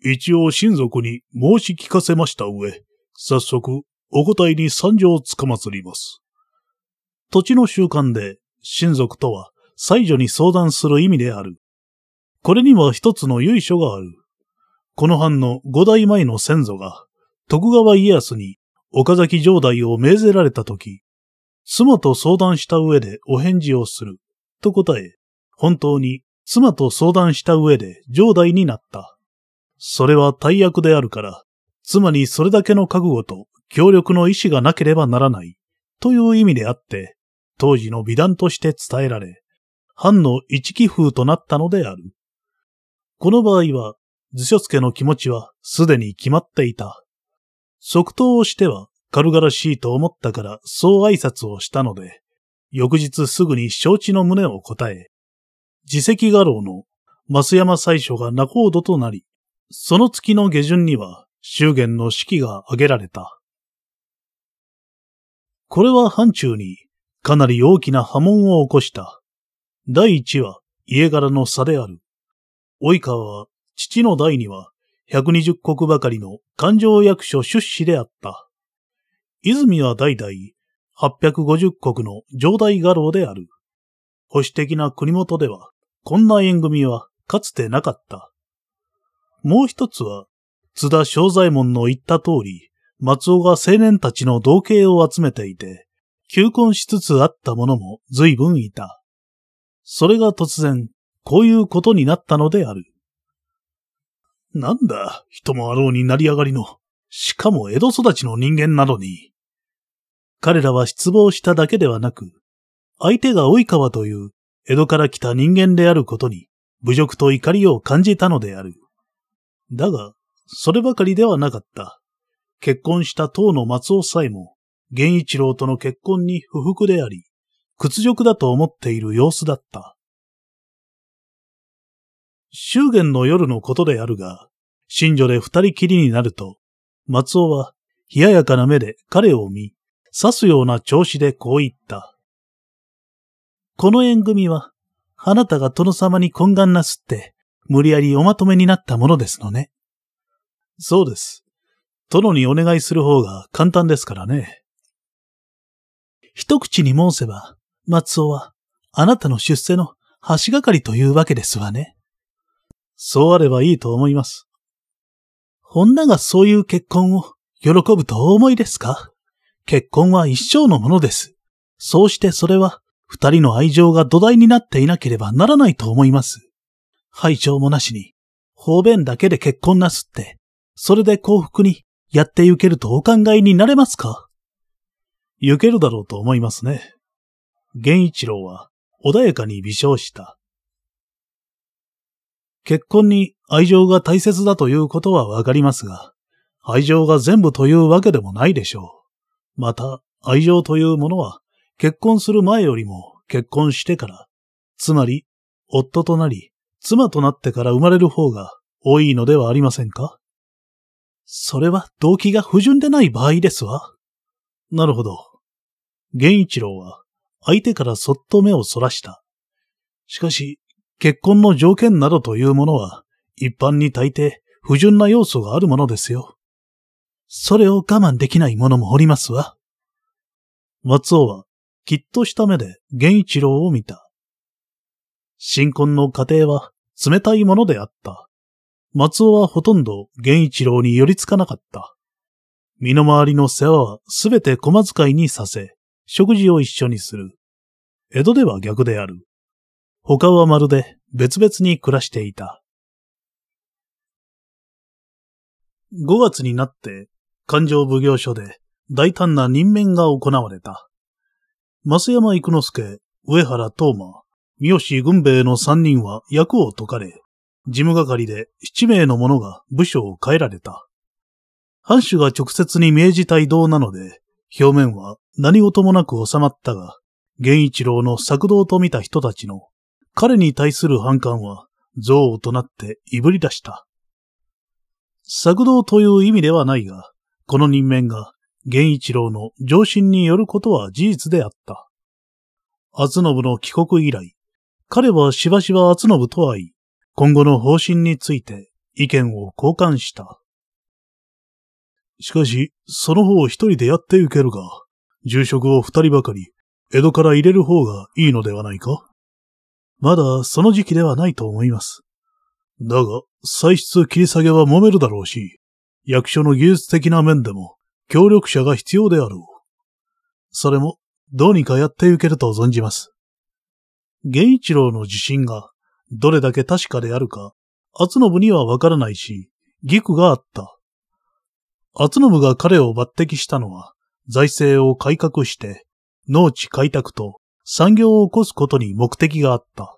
一応親族に申し聞かせました上、早速、お答えに参上つかまつります。
土地の習慣で、親族とは、妻女に相談する意味である。これには一つの由緒がある。この藩の五代前の先祖が、徳川家康に岡崎城代を命ぜられたとき、妻と相談した上でお返事をする、と答え、本当に妻と相談した上で城代になった。それは大役であるから、妻にそれだけの覚悟と協力の意志がなければならない、という意味であって、当時の美談として伝えられ、藩の一気風となったのである。この場合は、図書助の気持ちはすでに決まっていた。即答をしては軽々しいと思ったからそう挨拶をしたので、翌日すぐに承知の旨を答え、自責画廊の増山最初が仲人となり、その月の下旬には、祝言の式が挙げられた。これは範中にかなり大きな波紋を起こした。第一は家柄の差である。及川は父の代には120国ばかりの勘定役所出資であった。泉は代々850国の上代画廊である。保守的な国元では、こんな縁組はかつてなかった。もう一つは、津田正左衛門の言った通り、
松尾が青年たちの同型を集めていて、求婚しつつあった者も随分いた。それが突然、こういうことになったのである。なんだ、人もあろうになり上がりの、しかも江戸育ちの人間なのに。彼らは失望しただけではなく、相手が及川という江戸から来た人間であることに侮辱と怒りを感じたのである。だが、そればかりではなかった。結婚した当の松尾さえも、源一郎との結婚に不服であり、屈辱だと思っている様子だった。祝言の夜のことであるが、新女で二人きりになると、松尾は冷ややかな目で彼を見、刺すような調子でこう言った。この縁組は、あなたが殿様に懇願なすって、無理やりおまとめになったものですのね。そうです。殿にお願いする方が簡単ですからね。一口に申せば、松尾は、あなたの出世の橋がかりというわけですわね。そうあればいいと思います。女がそういう結婚を喜ぶとお思いですか？結婚は一生のものです。そうしてそれは二人の愛情が土台になっていなければならないと思います。拝聴もなしに、方便だけで結婚なすって、それで幸福にやってゆけるとお考えになれますか？ゆけるだろうと思いますね。源一郎は穏やかに微笑した。結婚に愛情が大切だということはわかりますが、愛情が全部というわけでもないでしょう。また、愛情というものは結婚する前よりも結婚してから、つまり、夫となり、妻となってから生まれる方が多いのではありませんか？それは動機が不純でない場合ですわ。なるほど。源一郎は相手からそっと目をそらした。しかし、結婚の条件などというものは、一般に大抵不純な要素があるものですよ。それを我慢できない者もおりますわ。松尾はきっとした目で源一郎を見た。新婚の家庭は冷たいものであった。松尾はほとんど源一郎に寄りつかなかった。身の回りの世話はすべて小遣いにさせ、食事を一緒にする。江戸では逆である。他はまるで別々に暮らしていた。5月になって、勘定奉行所で大胆な任命が行われた。増山育之助、上原東馬、三好軍兵衛の三人は役を解かれ、事務係で七名の者が部署を変えられた。藩主が直接に命じた異動なので、表面は何事もなく収まったが、源一郎の作動と見た人たちの彼に対する反感は憎悪となっていぶり出した。作動という意味ではないが、この任命が源一郎の上心によることは事実であった。厚信の帰国以来、彼はしばしば厚信と会い、今後の方針について意見を交換した。しかし、その方を一人でやってゆけるが、住職を二人ばかり、江戸から入れる方がいいのではないか？まだその時期ではないと思います。だが、歳出切り下げは揉めるだろうし、役所の技術的な面でも協力者が必要であろう。それも、どうにかやっていけると存じます。源一郎の自信が、どれだけ確かであるか、厚信にはわからないし、義句があった。厚信が彼を抜擢したのは、財政を改革して、農地開拓と産業を起こすことに目的があった。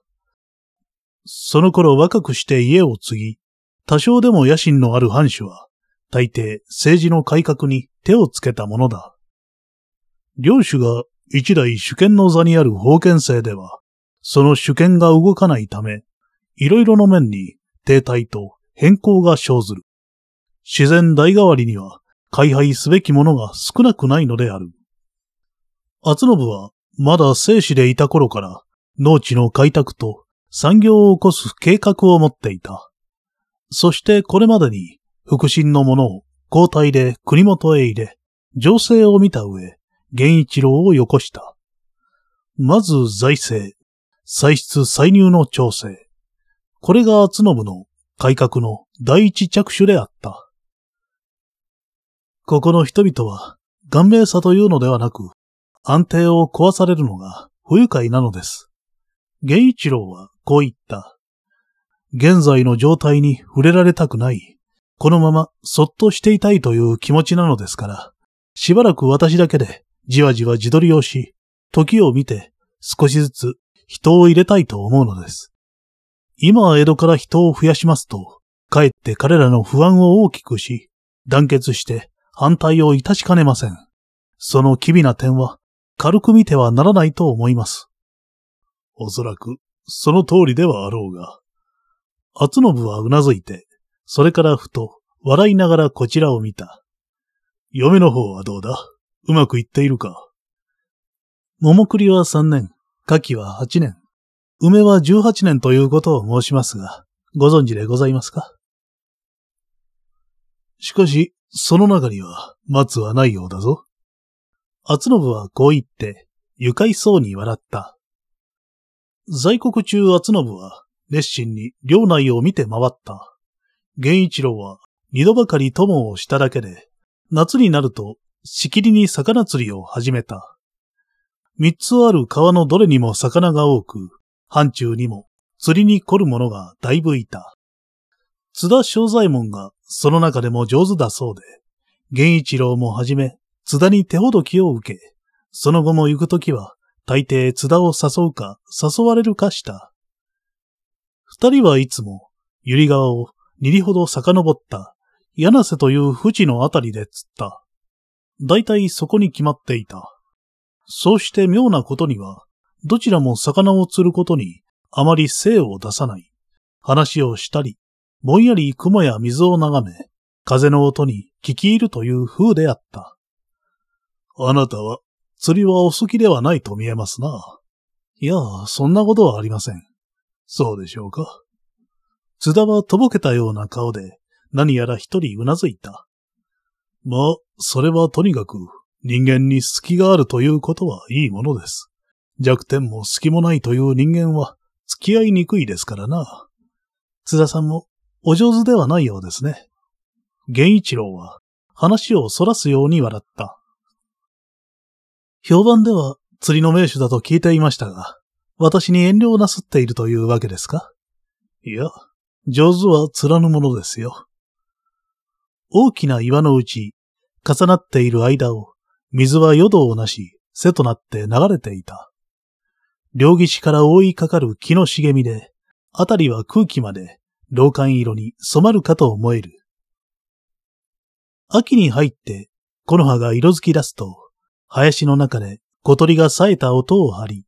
その頃若くして家を継ぎ、多少でも野心のある藩主は、大抵政治の改革に手をつけたものだ。領主が一代主権の座にある封建制では、その主権が動かないため、いろいろの面に停滞と変更が生ずる。自然代替わりには開廃すべきものが少なくないのである。厚信はまだ生死でいた頃から農地の開拓と産業を起こす計画を持っていた。そしてこれまでに腹心の者を交代で国元へ入れ、情勢を見た上、源一郎をよこした。まず財政、歳出歳入の調整。これが厚信の改革の第一着手であった。ここの人々は、顔面さというのではなく、安定を壊されるのが不愉快なのです。源一郎はこう言った。現在の状態に触れられたくない。このままそっとしていたいという気持ちなのですから、しばらく私だけでじわじわ自撮りをし、時を見て少しずつ人を入れたいと思うのです。今江戸から人を増やしますと、かえって彼らの不安を大きくし、団結して反対をいたしかねません。その機微な点は軽く見てはならないと思います。
おそらく、その通りではあろうが。
厚信はうなずいて、それからふと、笑いながらこちらを見た。
嫁の方はどうだ？うまくいっているか
桃栗は三年、柿は八年、梅は十八年ということを申しますが、ご存知でございますか？
しかし、その中には松はないようだぞ。
厚信はこう言って、愉快そうに笑った。在国中厚信は熱心に領内を見て回った。源一郎は二度ばかり友をしただけで、夏になるとしきりに魚釣りを始めた。三つある川のどれにも魚が多く、範中にも釣りに来る者がだいぶいた。津田正左衛門がその中でも上手だそうで、源一郎もはじめ、津田に手ほどきを受け、その後も行くときは、大抵津田を誘うか、誘われるかした。二人はいつも、百合川を二里ほど遡った、柳瀬という淵のあたりで釣った。大体そこに決まっていた。そうして妙なことには、どちらも魚を釣ることにあまり精を出さない。話をしたり、ぼんやり雲や水を眺め、風の音に聞き入るという風であった。
あなたは釣りはお好きではないと見えますな。
いや、そんなことはありません。
そうでしょうか。
津田はとぼけたような顔で、何やら一人うなずいた。
まあ、それはとにかく、人間に隙があるということはいいものです。弱点も隙もないという人間は、付き合いにくいですからな。
津田さんも、お上手ではないようですね。源一郎は、話をそらすように笑った。評判では釣りの名手だと聞いていましたが、私に遠慮をなすっているというわけですか？
いや、上手は釣らぬものですよ。
大きな岩のうち、重なっている間を、水は淀をなし、背となって流れていた。両岸から覆いかかる木の茂みで、あたりは空気まで、老寒色に染まるかと思える。秋に入って、木の葉が色づき出すと、林の中で小鳥が冴えた音を張り、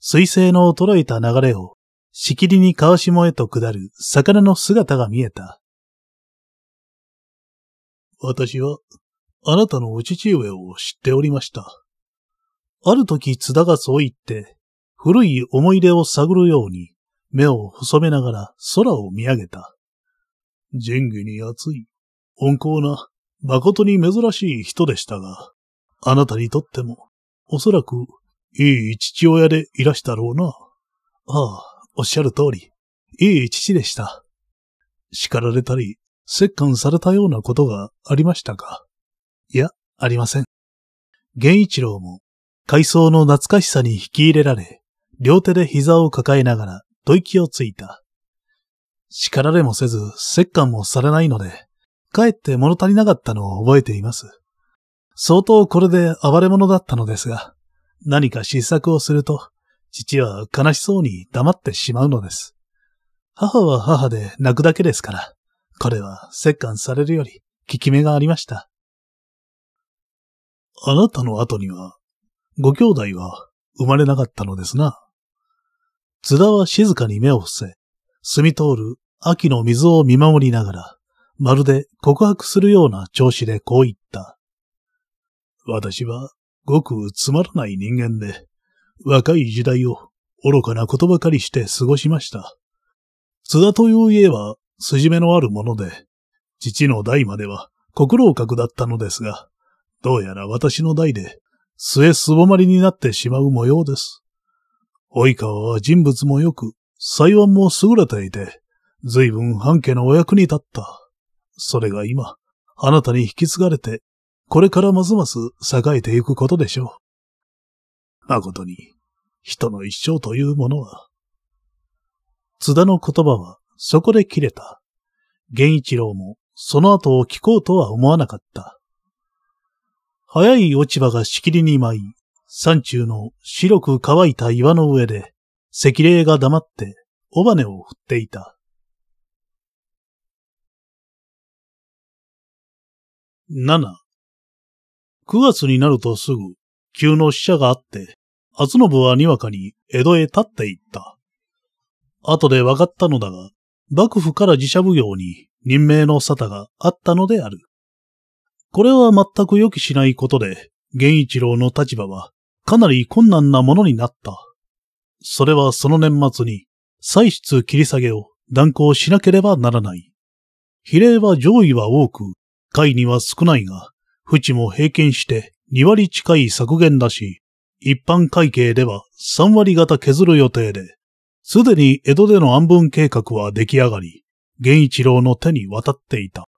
水星の衰えた流れを、しきりに川下へと下る魚の姿が見えた。
私は、あなたのお父上を知っておりました。
ある時津田がそう言って、古い思い出を探るように、目を細めながら空を見上げた。
仁義に熱い、温厚な、誠に珍しい人でしたが、あなたにとっても、おそらくいい父親でいらしたろうな。
ああ、おっしゃる通り、いい父でした。
叱られたり、折檻されたようなことがありましたか？
いや、ありません。源一郎も、海藻の懐かしさに引き入れられ、両手で膝を抱えながら、吐息をついた。叱られもせず、折檻もされないので、かえって物足りなかったのを覚えています。相当これで暴れ者だったのですが、何か失策をすると、父は悲しそうに黙ってしまうのです。母は母で泣くだけですから、これは折檻されるより効き目がありました。
あなたの後には、ご兄弟は生まれなかったのですな。
津田は静かに目を伏せ、澄み通る秋の水を見守りながら、まるで告白するような調子でこう言った。
私はごくつまらない人間で、若い時代を愚かなことばかりして過ごしました。津田という家は筋目のあるもので、父の代までは国老閣だったのですが、どうやら私の代で末すぼまりになってしまう模様です。及川は人物もよく、裁判も優れていて、随分半家のお役に立った。それが今、
あなたに引き継がれて、これからますます栄えていくことでしょう。誠に、人の一生というものは。津田の言葉はそこで切れた。源一郎もその後を聞こうとは思わなかった。早い落ち葉がしきりに舞い、山中の白く乾いた岩の上で、赤霊が黙って尾羽を振っていた。7、9月になるとすぐ、急の死者があって、厚信はにわかに江戸へ立っていった。後で分かったのだが、幕府から自社奉行に任命の沙汰があったのである。これは全く予期しないことで、源一郎の立場はかなり困難なものになった。それはその年末に、歳出切り下げを断行しなければならない。比例は上位は多く、下位には少ないが、淵も平均して2割近い削減だし、一般会計では3割型削る予定で、すでに江戸での安分計画は出来上がり、源一郎の手に渡っていた。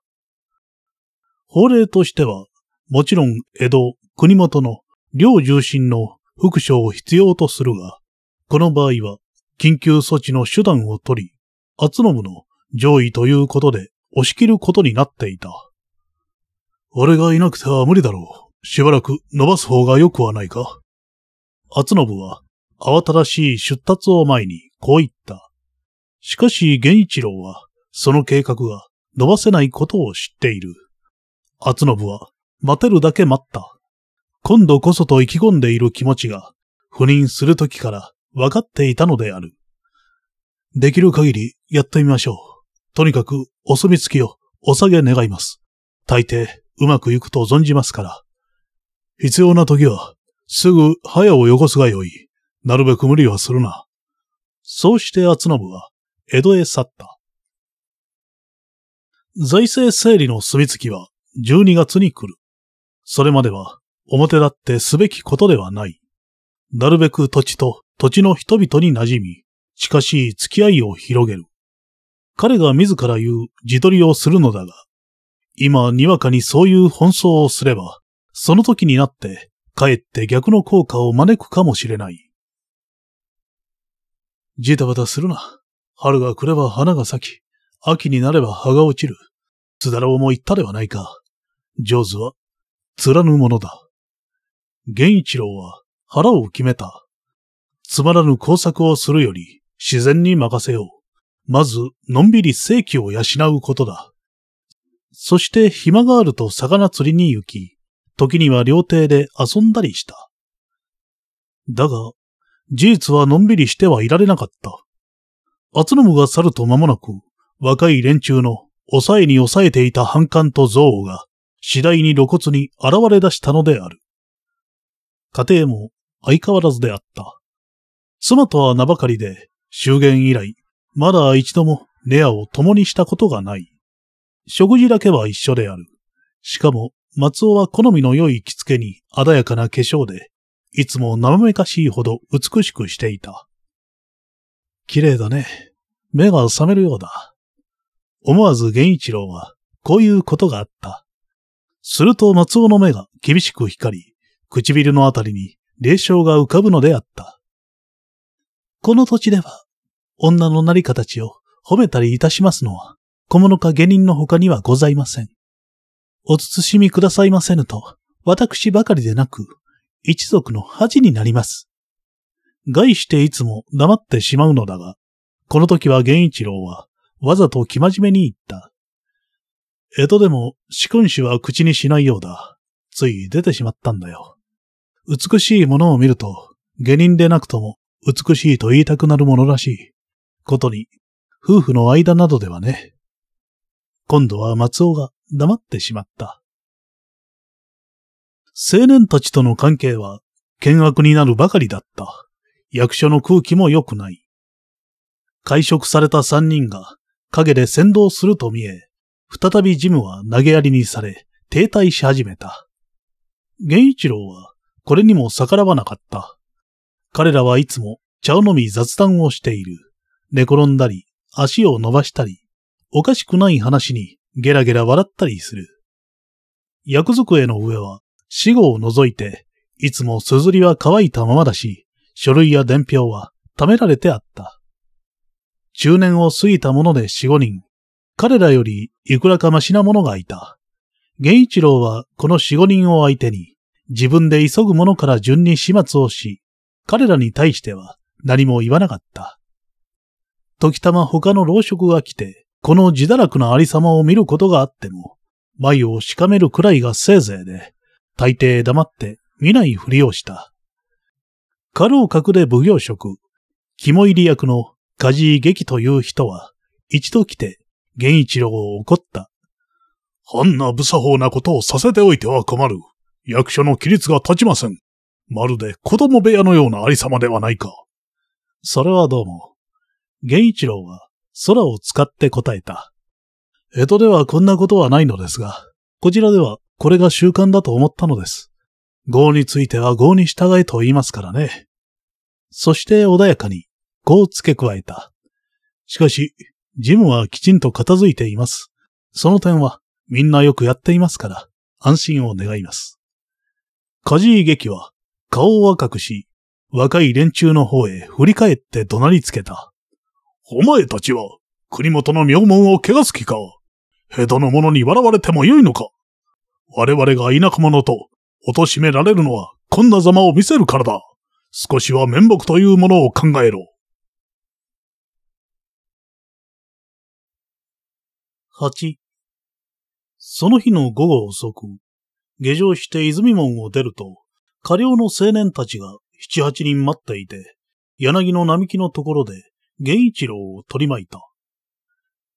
法令としては、もちろん江戸、国元の両重心の副所を必要とするが、この場合は緊急措置の手段を取り、厚信の上位ということで押し切ることになっていた。俺がいなくては無理だろう。しばらく伸ばす方が良くはないか。厚信は慌ただしい出立を前にこう言った。しかし源一郎はその計画が伸ばせないことを知っている。厚信は待てるだけ待った。今度こそと意気込んでいる気持ちが、赴任するときから分かっていたのである。できる限りやってみましょう。とにかくお墨付きをお下げ願います。大抵うまくいくと存じますから。必要な時はすぐ早をよこすがよい。なるべく無理はするな。そうして厚信は江戸へ去った。財政整理の墨付きは12月に来る。それまでは表立ってすべきことではない。なるべく土地と土地の人々に馴染み、近しい付き合いを広げる。彼が自ら言う自撮りをするのだが、今にわかにそういう奔走をすれば、その時になってかえって逆の効果を招くかもしれない。ジタバタするな。春が来れば花が咲き、秋になれば葉が落ちる。津田郎も言ったではないか。上手は、貫ぬものだ。源一郎は腹を決めた。つまらぬ工作をするより自然に任せよう。まず、のんびり正気を養うことだ。そして暇があると魚釣りに行き、時には料亭で遊んだりした。だが、事実はのんびりしてはいられなかった。厚信が去ると間もなく、若い連中の抑えに抑えていた反感と憎悪が次第に露骨に現れ出したのである。家庭も相変わらずであった。妻とは名ばかりで、終言以来、まだ一度もネアを共にしたことがない。食事だけは一緒である。しかも、松尾は好みの良い着付けに鮮やかな化粧で、いつも生めかしいほど美しくしていた。綺麗だね。目が覚めるようだ。思わず源一郎は、こういうことがあった。すると松尾の目が厳しく光り、唇のあたりに霊障が浮かぶのであった。この土地では、女のなり形を褒めたりいたしますのは、小物か下人の他にはございません。お慎みくださいませぬと、私ばかりでなく、一族の恥になります。害していつも黙ってしまうのだが、この時は源一郎は、わざと気真面目に言った。江戸でも仕君子は口にしないようだ。つい出てしまったんだよ。美しいものを見ると、下人でなくとも美しいと言いたくなるものらしい。ことに、夫婦の間などではね。今度は松尾が黙ってしまった。青年たちとの関係は険悪になるばかりだった。役所の空気も良くない。会食された三人が影で先導すると見え、再びジムは投げやりにされ、停滞し始めた。源一郎は、これにも逆らわなかった。彼らはいつも茶を飲み雑談をしている。寝転んだり、足を伸ばしたり、おかしくない話にゲラゲラ笑ったりする。役机の上は死後を除いて、いつもすずりは乾いたままだし、書類や伝票は貯められてあった。中年を過ぎた者で四五人、彼らよりいくらかましな者がいた。源一郎はこの四五人を相手に、自分で急ぐ者から順に始末をし、彼らに対しては何も言わなかった。時たま他の老職が来て、この自堕落なありさまを見ることがあっても、眉をしかめるくらいがせいぜいで、大抵黙って見ないふりをした。家老格で奉行職、肝入り役の梶井劇という人は、一度来て、源一郎を怒った。
あんな無作法なことをさせておいては困る。役所の規律が立ちません。まるで子供部屋のようなありさまではないか。
それはどうも。源一郎は空を使って答えた。江戸ではこんなことはないのですが、こちらではこれが習慣だと思ったのです。業については業に従えと言いますからね。そして穏やかに、こう付け加えた。しかし、ジムはきちんと片付いています。その点は、みんなよくやっていますから、安心を願います。梶井劇は、顔を赤くし、若い連中の方へ振り返って怒鳴りつけた。
お前たちは、国元の名門を汚す気か？江戸の者に笑われてもよいのか？我々が田舎者と、貶められるのは、こんなざまを見せるからだ。少しは面目というものを考えろ。
8その日の午後遅く、下城して泉門を出ると、下領の青年たちが七八人待っていて、柳の並木のところで、源一郎を取り巻いた。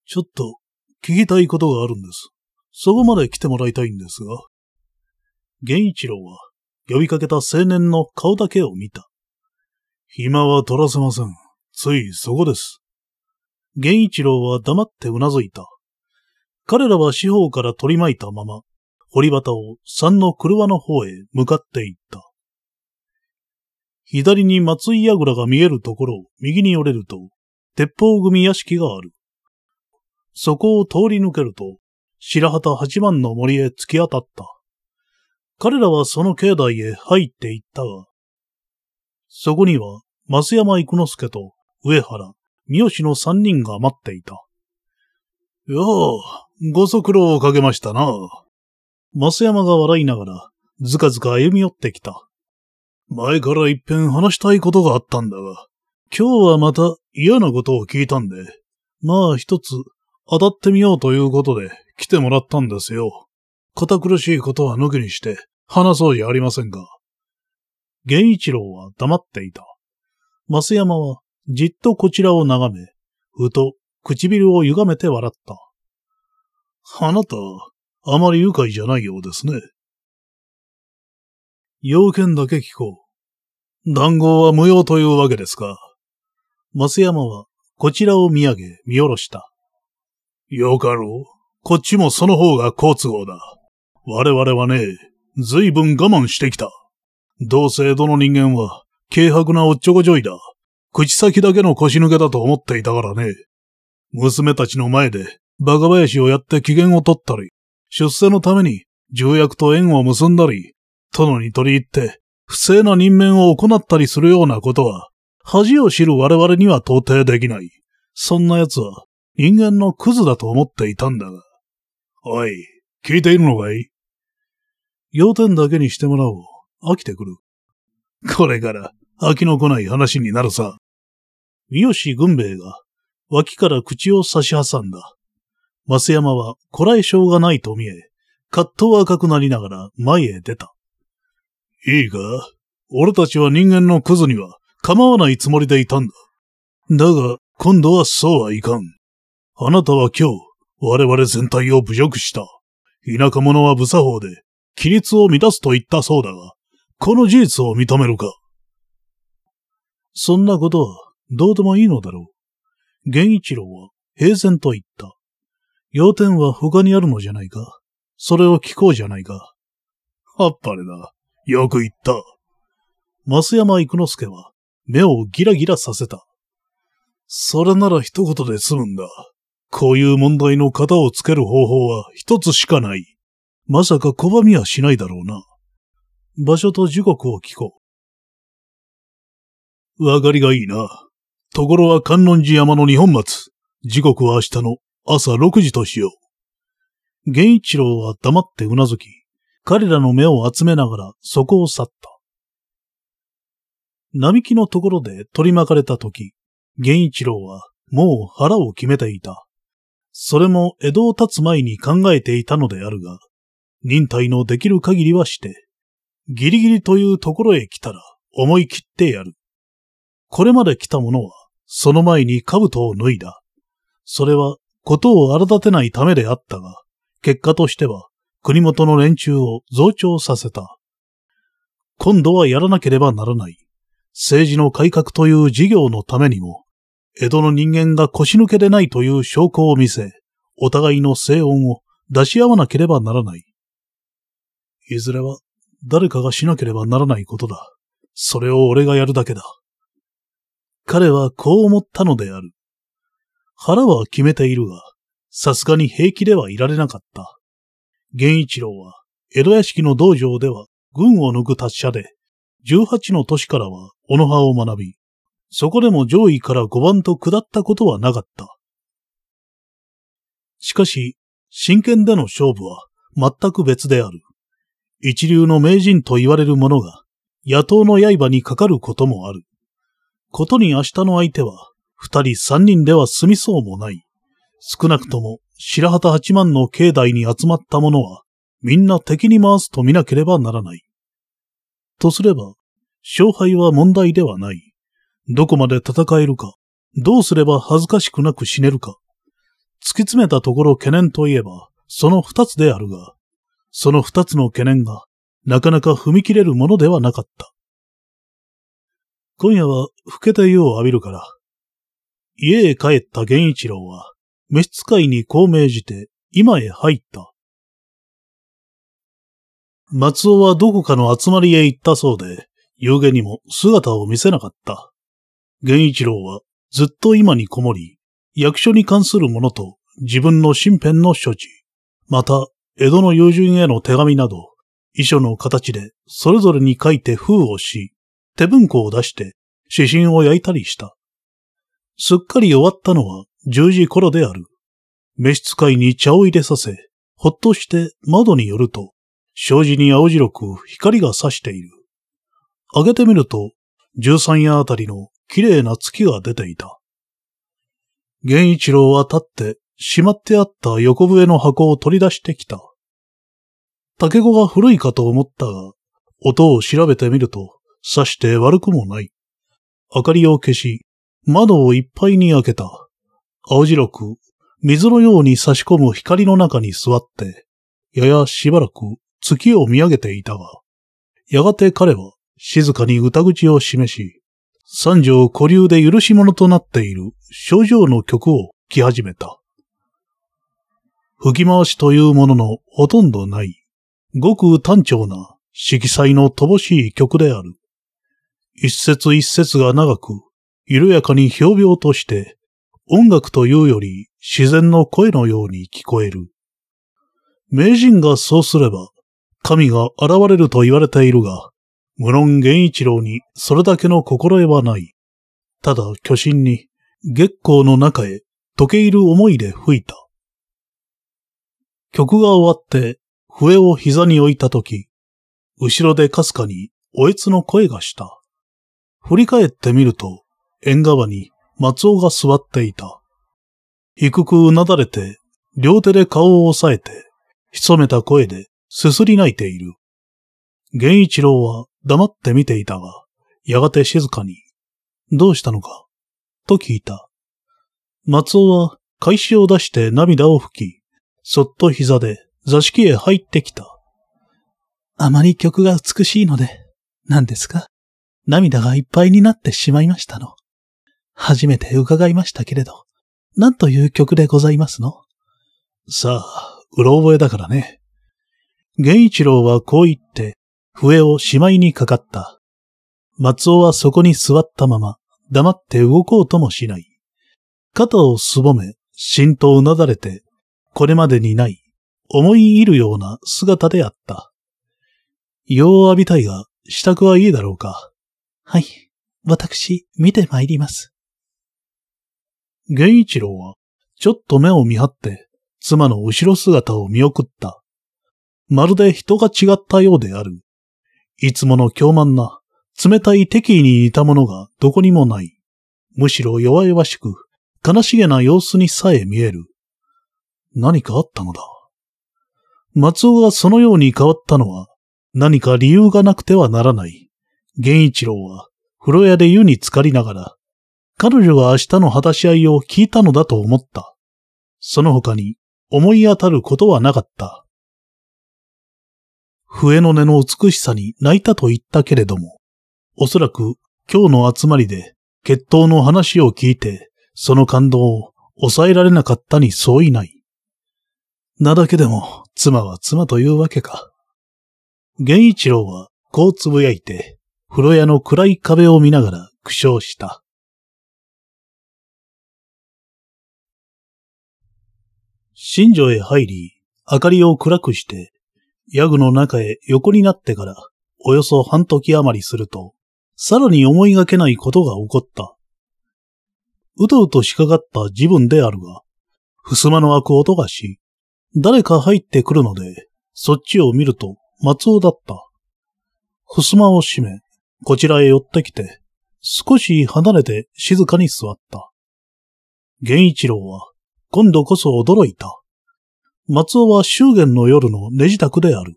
ちょっと、聞きたいことがあるんです。そこまで来てもらいたいんですが。源一郎は、呼びかけた青年の顔だけを見た。
暇は取らせません。ついそこです。
源一郎は黙ってうなずいた。彼らは四方から取り巻いたまま、堀端を山の車の方へ向かっていった。左に松井櫓が見えるところを右に寄れると、鉄砲組屋敷がある。そこを通り抜けると、白旗八幡の森へ突き当たった。彼らはその境内へ入っていったが、そこには、増山育之助と上原、三好の三人が待っていた。
よう、ご足労をかけましたな。
増山が笑いながら、ずかずか歩み寄ってきた。
前から一遍話したいことがあったんだが、今日はまた嫌なことを聞いたんで、まあ一つ当たってみようということで来てもらったんですよ。堅苦しいことは抜きにして話そうじゃありませんか。
源一郎は黙っていた。増山はじっとこちらを眺め、ふと唇を歪めて笑った。
あなた、あまり愉快じゃないようですね。
要件だけ聞こ
う。談合は無用というわけですか。
増山はこちらを見上げ見下ろした。
よかろう。こっちもその方が好都合だ。我々はね、随分我慢してきた。同性どの人間は、軽薄なおっちょこちょいだ。口先だけの腰抜けだと思っていたからね。娘たちの前で、バカ林をやって機嫌を取ったり、出世のために重役と縁を結んだり、殿に取り入って、不正な任命を行ったりするようなことは、恥を知る我々には到底できない。そんな奴は、人間のクズだと思っていたんだが。おい、聞いているのかい？
要点だけにしてもらおう。飽きてくる。
これから飽きの来ない話になるさ。
三好軍兵衛が脇から口を差し挟んだ。増山はこらえ性がないと見え、葛藤赤くなりながら前へ出た。
いいか？俺たちは人間のクズには構わないつもりでいたんだ。だが、今度はそうはいかん。あなたは今日、我々全体を侮辱した。田舎者は無作法で、規律を乱すと言ったそうだが、この事実を認めるか？
そんなことはどうでもいいのだろう。源一郎は平然と言った。要点は他にあるのじゃないか？それを聞こうじゃないか？
あっぱれだ。よく言った。
増山育之助は目をギラギラさせた。
それなら一言で済むんだ。こういう問題の型をつける方法は一つしかない。
まさか拒みはしないだろうな。場所と時刻を聞こう。わかりがいいな。ところは観音寺山の二本松。時刻は明日の朝6時としよう。源一郎は黙ってうなずき、彼らの目を集めながらそこを去った。並木のところで取り巻かれた時、源一郎はもう腹を決めていた。それも江戸を立つ前に考えていたのであるが、忍耐のできる限りはして、ギリギリというところへ来たら思い切ってやる。これまで来た者は、その前に兜を脱いだ。それは、ことを荒立てないためであったが、結果としては、国元の連中を増長させた。今度はやらなければならない。政治の改革という事業のためにも、江戸の人間が腰抜けでないという証拠を見せ、お互いの静音を出し合わなければならない。いずれは誰かがしなければならないことだ。それを俺がやるだけだ。彼はこう思ったのである。腹は決めているが、さすがに平気ではいられなかった。源一郎は、江戸屋敷の道場では軍を抜く達者で、18の年からは小野派を学び、そこでも上位から5番と下ったことはなかった。しかし、真剣での勝負は全く別である。一流の名人と言われる者が、野党の刃にかかることもある。ことに明日の相手は、二人三人では済みそうもない。少なくとも、白旗八幡の境内に集まった者は、みんな敵に回すと見なければならない。とすれば、勝敗は問題ではない。どこまで戦えるか、どうすれば恥ずかしくなく死ねるか。突き詰めたところ懸念といえば、その二つであるが、その二つの懸念が、なかなか踏み切れるものではなかった。今夜は更けた湯を浴びるから。家へ帰った源一郎は、召使いにこう命じて、今へ入った。松尾はどこかの集まりへ行ったそうで、夕げにも姿を見せなかった。源一郎はずっと今にこもり、役所に関するものと自分の身辺の処置、また江戸の友人への手紙など、遺書の形でそれぞれに書いて封をし、手文庫を出して指針を焼いたりした。すっかり終わったのは十時頃である。召使いに茶を入れさせ、ほっとして窓に寄ると、障子に青白く光が差している。上げてみると、十三夜あたりの綺麗な月が出ていた。源一郎は立ってしまってあった横笛の箱を取り出してきた。竹子が古いかと思ったが、音を調べてみると、さして悪くもない。明かりを消し、窓をいっぱいに開けた。青白く、水のように差し込む光の中に座って、ややしばらく月を見上げていたが、やがて彼は静かに歌口を示し、三条古流で許し物となっている症状の曲を聴き始めた。吹き回しというもののほとんどない。ごく単調な色彩の乏しい曲である。一節一節が長く、緩やかに表描として、音楽というより自然の声のように聞こえる。名人がそうすれば、神が現れると言われているが、無論源一郎にそれだけの心得はない。ただ巨神に月光の中へ溶け入る思いで吹いた。曲が終わって笛を膝に置いたとき、後ろでかすかにおえつの声がした。振り返ってみると、縁側に松尾が座っていた。低くうなだれて、両手で顔を押さえて、潜めた声ですすり泣いている。源一郎は黙って見ていたが、やがて静かに、どうしたのか、と聞いた。松尾は開始を出して涙を拭き、そっと膝で座敷へ入ってきた。あまり曲が美しいので、何ですか？涙がいっぱいになってしまいましたの。初めて伺いましたけれど、何という曲でございますの？さあ、うろ覚えだからね。源一郎はこう言って、笛をしまいにかかった。松尾はそこに座ったまま、黙って動こうともしない。肩をすぼめ、しんとうなだれて、これまでにない思い入るような姿であった。用を浴びたいが、支度はいいだろうか。
はい。私、見て参ります。
源一郎は、ちょっと目を見張って、妻の後ろ姿を見送った。まるで人が違ったようである。いつもの凶慢な、冷たい敵意に似たものがどこにもない。むしろ弱々しく、悲しげな様子にさえ見える。何かあったのだ。松尾がそのように変わったのは、何か理由がなくてはならない。源一郎は、風呂屋で湯に浸かりながら、彼女が明日の果たし合いを聞いたのだと思った。その他に思い当たることはなかった。笛の音の美しさに泣いたと言ったけれども、おそらく今日の集まりで決闘の話を聞いて、その感動を抑えられなかったに相違ない。なだけでも妻は妻というわけか。源一郎はこうつぶやいて、風呂屋の暗い壁を見ながら苦笑した。新所へ入り、明かりを暗くして、ヤグの中へ横になってから、およそ半時余りすると、さらに思いがけないことが起こった。うとうとしかかった自分であるが、襖の開く音がし、誰か入ってくるので、そっちを見ると松尾だった。襖を閉め、こちらへ寄ってきて、少し離れて静かに座った。源一郎は、今度こそ驚いた。松尾は祝言の夜の寝支度である。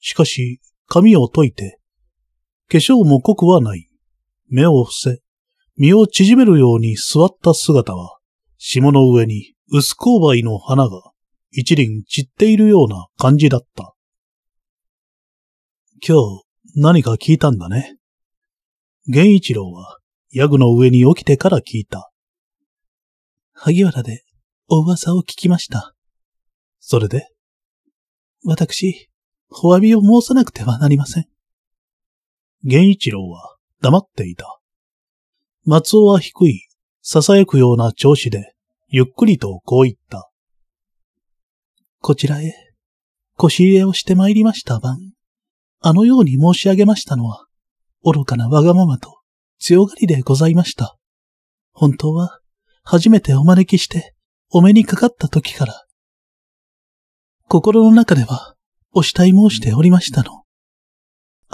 しかし、髪を解いて、化粧も濃くはない。目を伏せ、身を縮めるように座った姿は、霜の上に薄勾配の花が一輪散っているような感じだった。今日何か聞いたんだね。源一郎は、ヤグの上に起きてから聞いた。
萩原でお噂を聞きました。
それで
私、お詫びを申さなくてはなりません。
源一郎は黙っていた。松尾は低い、囁くような調子で、ゆっくりとこう言った。
こちらへ、腰入れをして参りました晩。あのように申し上げましたのは、愚かなわがままと強がりでございました。本当は、初めてお招きして、お目にかかった時から、心の中では、お慕い申しておりましたの。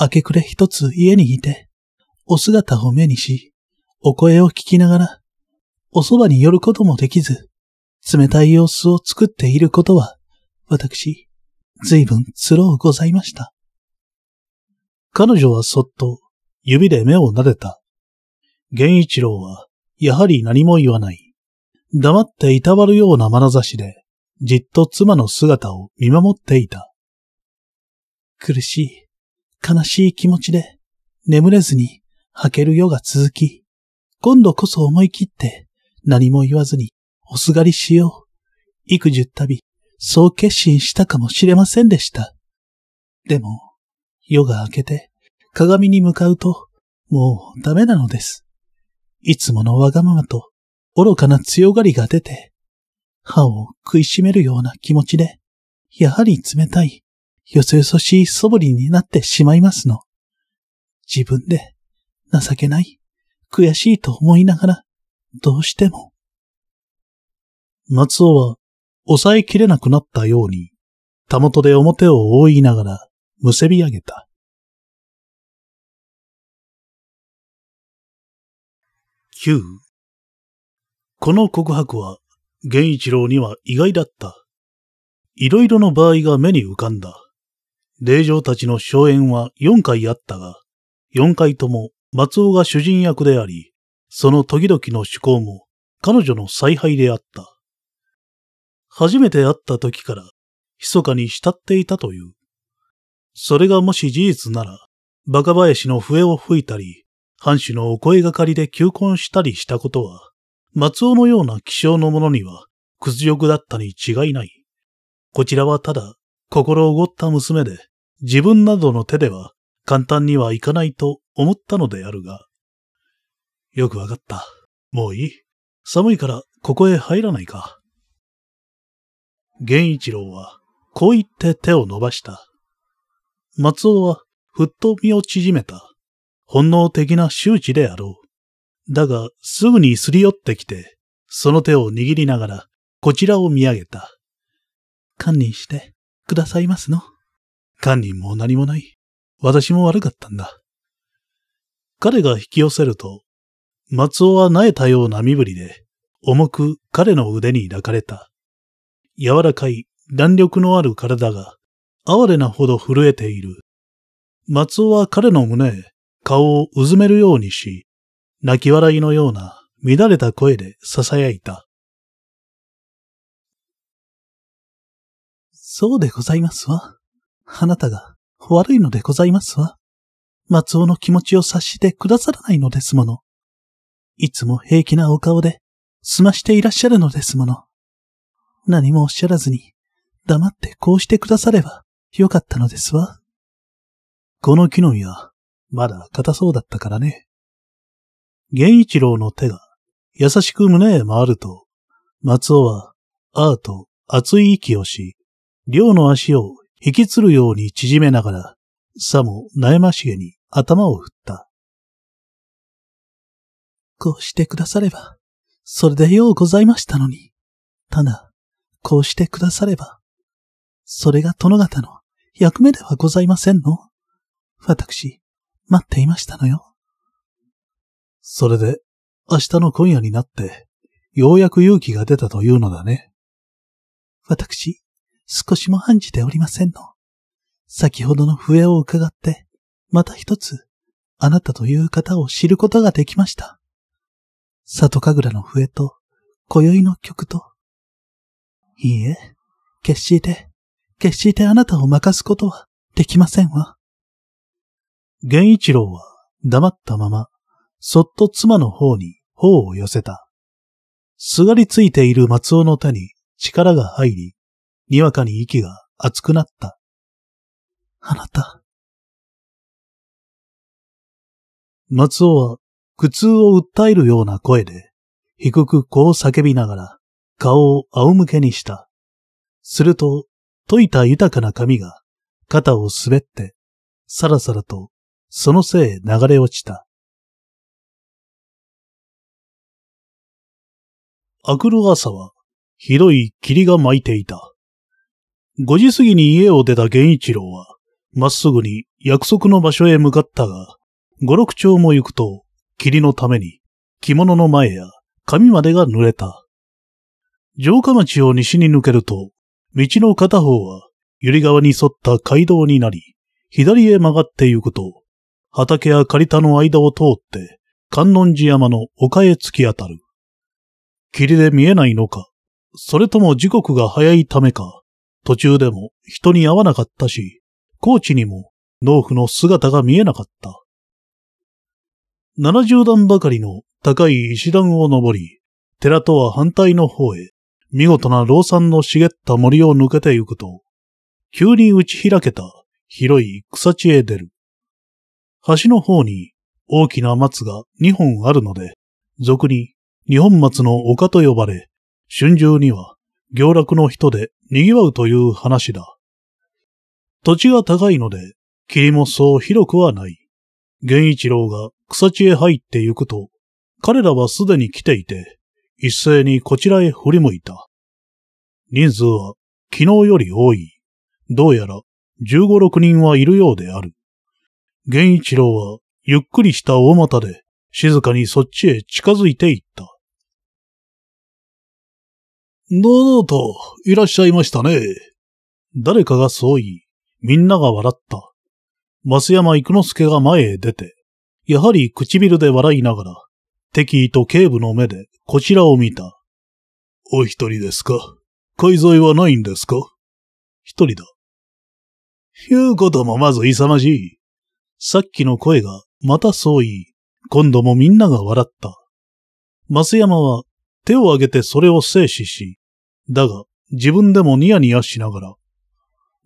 明け暮れ一つ家にいて、お姿を目にし、お声を聞きながら、おそばに寄ることもできず、冷たい様子を作っていることは、私、随分つろうございました。
彼女はそっと指で目を撫でた。源一郎は、やはり何も言わない。黙っていたわるような眼差しで、じっと妻の姿を見守っていた。
苦しい、悲しい気持ちで、眠れずに吐ける夜が続き、今度こそ思い切って何も言わずにおすがりしよう。幾十旅、そう決心したかもしれませんでした。でも、夜が明けて鏡に向かうと、もうダメなのです。いつものわがままと愚かな強がりが出て、歯を食いしめるような気持ちで、やはり冷たい、よそよそしい素振りになってしまいますの。自分で情けない、悔しいと思いながら、どうしても。
松尾は抑えきれなくなったように、たもとで表を覆いながら、むせび上げた。9この告白は、源一郎には意外だった。いろいろの場合が目に浮かんだ。霊場たちの荘園は4回あったが、4回とも松尾が主人役であり、その時々の趣向も彼女の采配であった。初めて会った時から、密かに慕っていたという。それがもし事実なら、バカ林の笛を吹いたり、藩主のお声がかりで求婚したりしたことは、松尾のような気性の者には、屈辱だったに違いない。こちらはただ、心おごった娘で、自分などの手では簡単にはいかないと思ったのであるが。よくわかった。もういい。寒いからここへ入らないか。源一郎はこう言って手を伸ばした。松尾はふっと身を縮めた。本能的な周知であろう。だが、すぐにすり寄ってきて、その手を握りながら、こちらを見上げた。
堪忍してくださいますの。
堪忍も何もない。私も悪かったんだ。彼が引き寄せると、松尾は萎えたような身振りで、重く彼の腕に抱かれた。柔らかい弾力のある体が、哀れなほど震えている。松尾は彼の胸へ顔をうずめるようにし、泣き笑いのような乱れた声で囁いた。
そうでございますわ。あなたが悪いのでございますわ。松尾の気持ちを察してくださらないのですもの。いつも平気なお顔で済ましていらっしゃるのですもの。何もおっしゃらずに黙ってこうしてくださればよかったのですわ。
この木の実は、まだ硬そうだったからね。源一郎の手が優しく胸へ回ると、松尾は、あーと熱い息をし、両の足を引きつるように縮めながら、さも悩ましげに頭を振った。
こうしてくだされば、それでようございましたのに。ただ、こうしてくだされば、それが殿方の役目ではございませんの私、待っていましたのよ。
それで、明日の今夜になって、ようやく勇気が出たというのだね。
私、少しも案じておりませんの。先ほどの笛を伺って、また一つ、あなたという方を知ることができました。里神楽の笛と、今宵の曲と。いいえ、決して決してあなたを任すことはできませんわ。
源一郎は黙ったまま、そっと妻の方に頬を寄せた。すがりついている松尾の手に力が入り、にわかに息が熱くなった。
あなた。
松尾は苦痛を訴えるような声で、低くこう叫びながら、顔を仰向けにした。すると、溶いた豊かな髪が肩を滑って、さらさらとそのせい流れ落ちた。明くる朝は、ひどい霧が巻いていた。五時過ぎに家を出た源一郎は、まっすぐに約束の場所へ向かったが、五六丁も行くと、霧のために、着物の前や髪までが濡れた。城下町を西に抜けると、道の片方は、ゆり川に沿った街道になり、左へ曲がって行くと、畑や借り田の間を通って、観音寺山の丘へ突き当たる。霧で見えないのか、それとも時刻が早いためか、途中でも人に会わなかったし、高知にも農夫の姿が見えなかった。七十段ばかりの高い石段を登り、寺とは反対の方へ見事な老山の茂った森を抜けて行くと、急に打ち開けた広い草地へ出る。橋の方に大きな松が二本あるので、俗に二本松の丘と呼ばれ、春秋には行楽の人で賑わうという話だ。土地が高いので、霧もそう広くはない。源一郎が草地へ入って行くと、彼らはすでに来ていて、一斉にこちらへ振り向いた。人数は昨日より多い。どうやら十五六人はいるようである。源一郎はゆっくりした大股で静かにそっちへ近づいていった。どうといらっしゃいましたね。誰かがそう言い、みんなが笑った。増山育之助が前へ出て、やはり唇で笑いながら、敵意と警部の目でこちらを見た。お一人ですか？海沿いはないんですか？一人だ。言うこともまず勇ましい。さっきの声がまたそう言い、今度もみんなが笑った。増山は手を挙げてそれを制止し、だが自分でもニヤニヤしながら、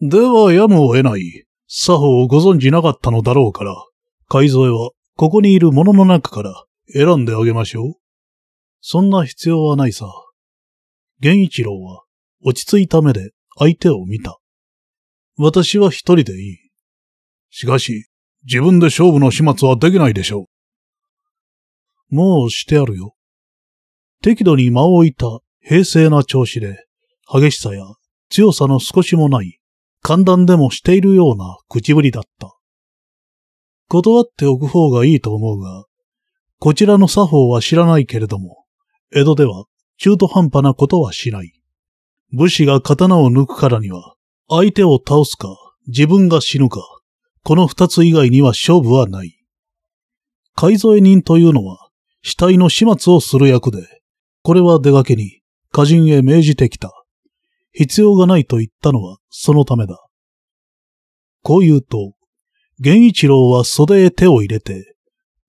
ではやむを得ない。作法をご存じなかったのだろうから、海添はここにいる者の中から選んであげましょう。そんな必要はないさ。源一郎は落ち着いた目で相手を見た。私は一人でいい。しかし、自分で勝負の始末はできないでしょう。もうしてあるよ。適度に間を置いた平静な調子で、激しさや強さの少しもない、寒暖でもしているような口ぶりだった。断っておく方がいいと思うが、こちらの作法は知らないけれども、江戸では中途半端なことはしない。武士が刀を抜くからには、相手を倒すか、自分が死ぬか、この二つ以外には勝負はない。改添人というのは、死体の始末をする役で、これは出がけに、家人へ命じてきた。必要がないと言ったのはそのためだ。こう言うと、源一郎は袖へ手を入れて、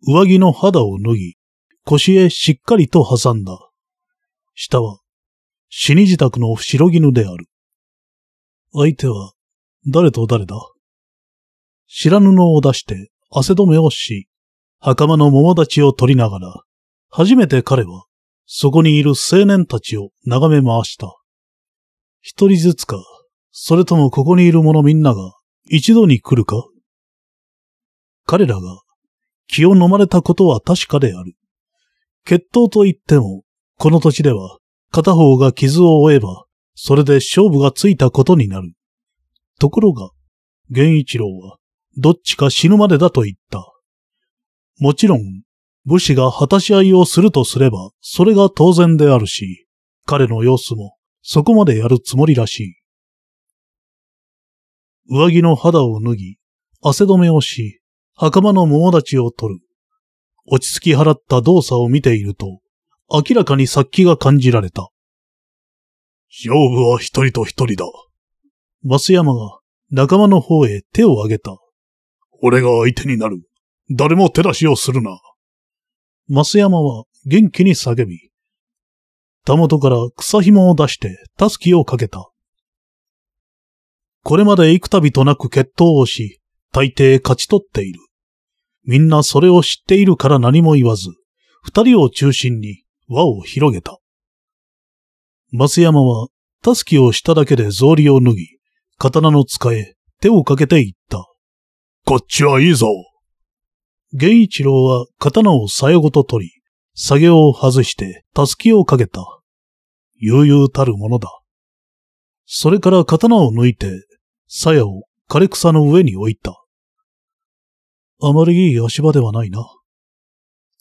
上着の肌を脱ぎ、腰へしっかりと挟んだ。下は、死に自宅の白絹である。相手は、誰と誰だ？白布を出して汗止めをし、袴の桃立ちを取りながら、初めて彼は、そこにいる青年たちを眺め回した。一人ずつか、それともここにいる者みんなが一度に来るか？彼らが気を飲まれたことは確かである。決闘と言っても、この土地では片方が傷を負えば、それで勝負がついたことになる。ところが、源一郎は、どっちか死ぬまでだと言った。もちろん、武士が果たし合いをするとすれば、それが当然であるし、彼の様子も、そこまでやるつもりらしい。上着の肌を脱ぎ、汗止めをし、袴の桃立ちを取る。落ち着き払った動作を見ていると、明らかに殺気が感じられた。勝負は一人と一人だ。増山が仲間の方へ手を挙げた。俺が相手になる。誰も手出しをするな。増山は元気に叫び、たもとから草紐を出してたすきをかけた。これまで幾度となく決闘をし、大抵勝ち取っている。みんなそれを知っているから何も言わず、二人を中心に輪を広げた。増山は、たすきをしただけで草履を脱ぎ、刀の使え手をかけて言った。こっちはいいぞ。源一郎は刀をさよごと取り、下げを外してたすきをかけた。悠々たるものだ。それから刀を抜いて、鞘を枯れ草の上に置いた。あまりいい足場ではないな。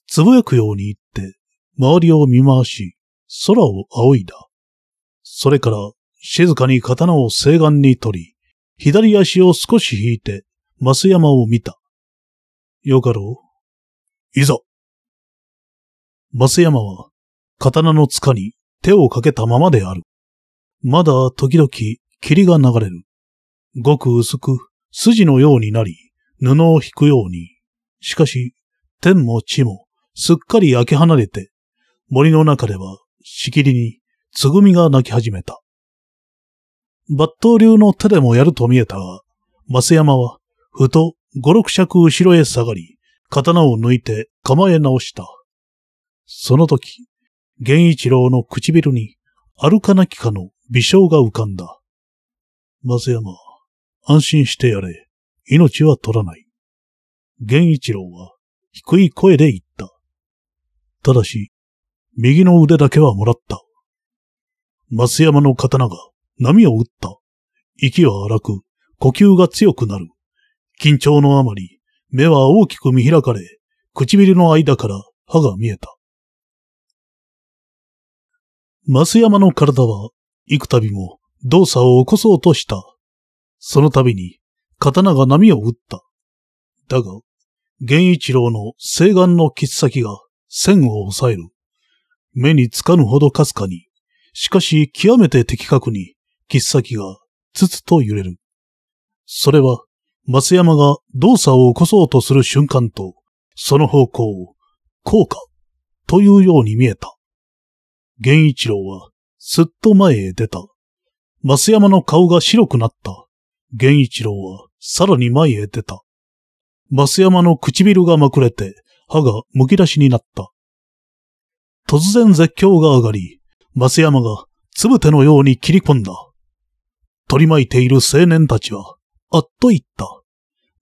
つぶやくように言って、周りを見回し、空を仰いだ。それから、静かに刀を西岸に取り、左足を少し引いて、増山を見た。よかろういざ増山は、刀の塚に手をかけたままである。まだ時々霧が流れる。ごく薄く筋のようになり、布を引くように。しかし、天も地もすっかり焼け離れて、森の中ではしきりにつぐみが鳴き始めた。抜刀流の手でもやると見えたが、増山は、ふと五六尺後ろへ下がり、刀を抜いて構え直した。その時、源一郎の唇に、あるかなきかの微笑が浮かんだ。松山、安心してやれ。命は取らない。源一郎は低い声で言った。ただし、右の腕だけはもらった。松山の刀が波を打った。息は荒く、呼吸が強くなる。緊張のあまり、目は大きく見開かれ、唇の間から歯が見えた。増山の体は、幾度も動作を起こそうとした。その度に、刀が波を打った。だが、源一郎の西岸の切っ先が線を押さえる。目につかぬほどかすかに、しかし極めて的確に、切っ先がつつと揺れる。それは、増山が動作を起こそうとする瞬間と、その方向を、こうか、というように見えた。源一郎は、すっと前へ出た。増山の顔が白くなった。源一郎は、さらに前へ出た。増山の唇がまくれて、歯がむき出しになった。突然絶叫が上がり、増山がつぶてのように切り込んだ。取り巻いている青年たちは、あっと言った。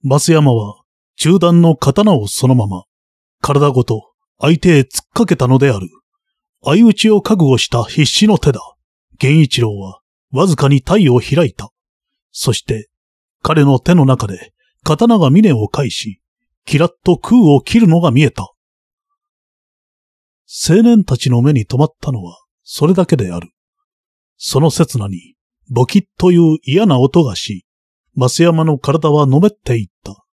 増山は中段の刀をそのまま、体ごと相手へ突っかけたのである。相打ちを覚悟した必死の手だ。源一郎はわずかに体を開いた。そして彼の手の中で刀が峰を返し、キラッと空を切るのが見えた。青年たちの目に留まったのはそれだけである。その刹那に、ボキッという嫌な音がし、増山の体はのめっていった。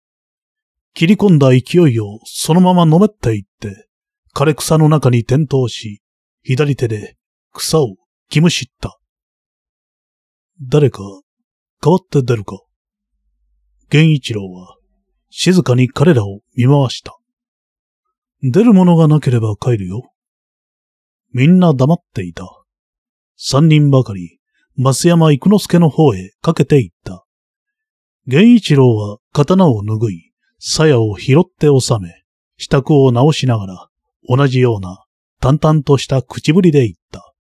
切り込んだ勢いをそのままのめっていって、枯れ草の中に転倒し、左手で草を気むしった。誰か変わって出るか源一郎は静かに彼らを見回した。出るものがなければ帰るよ。みんな黙っていた。三人ばかり、増山育之助の方へかけていった。源一郎は刀を拭い、鞘を拾って収め、支度を直しながら、同じような淡々とした口ぶりで言った。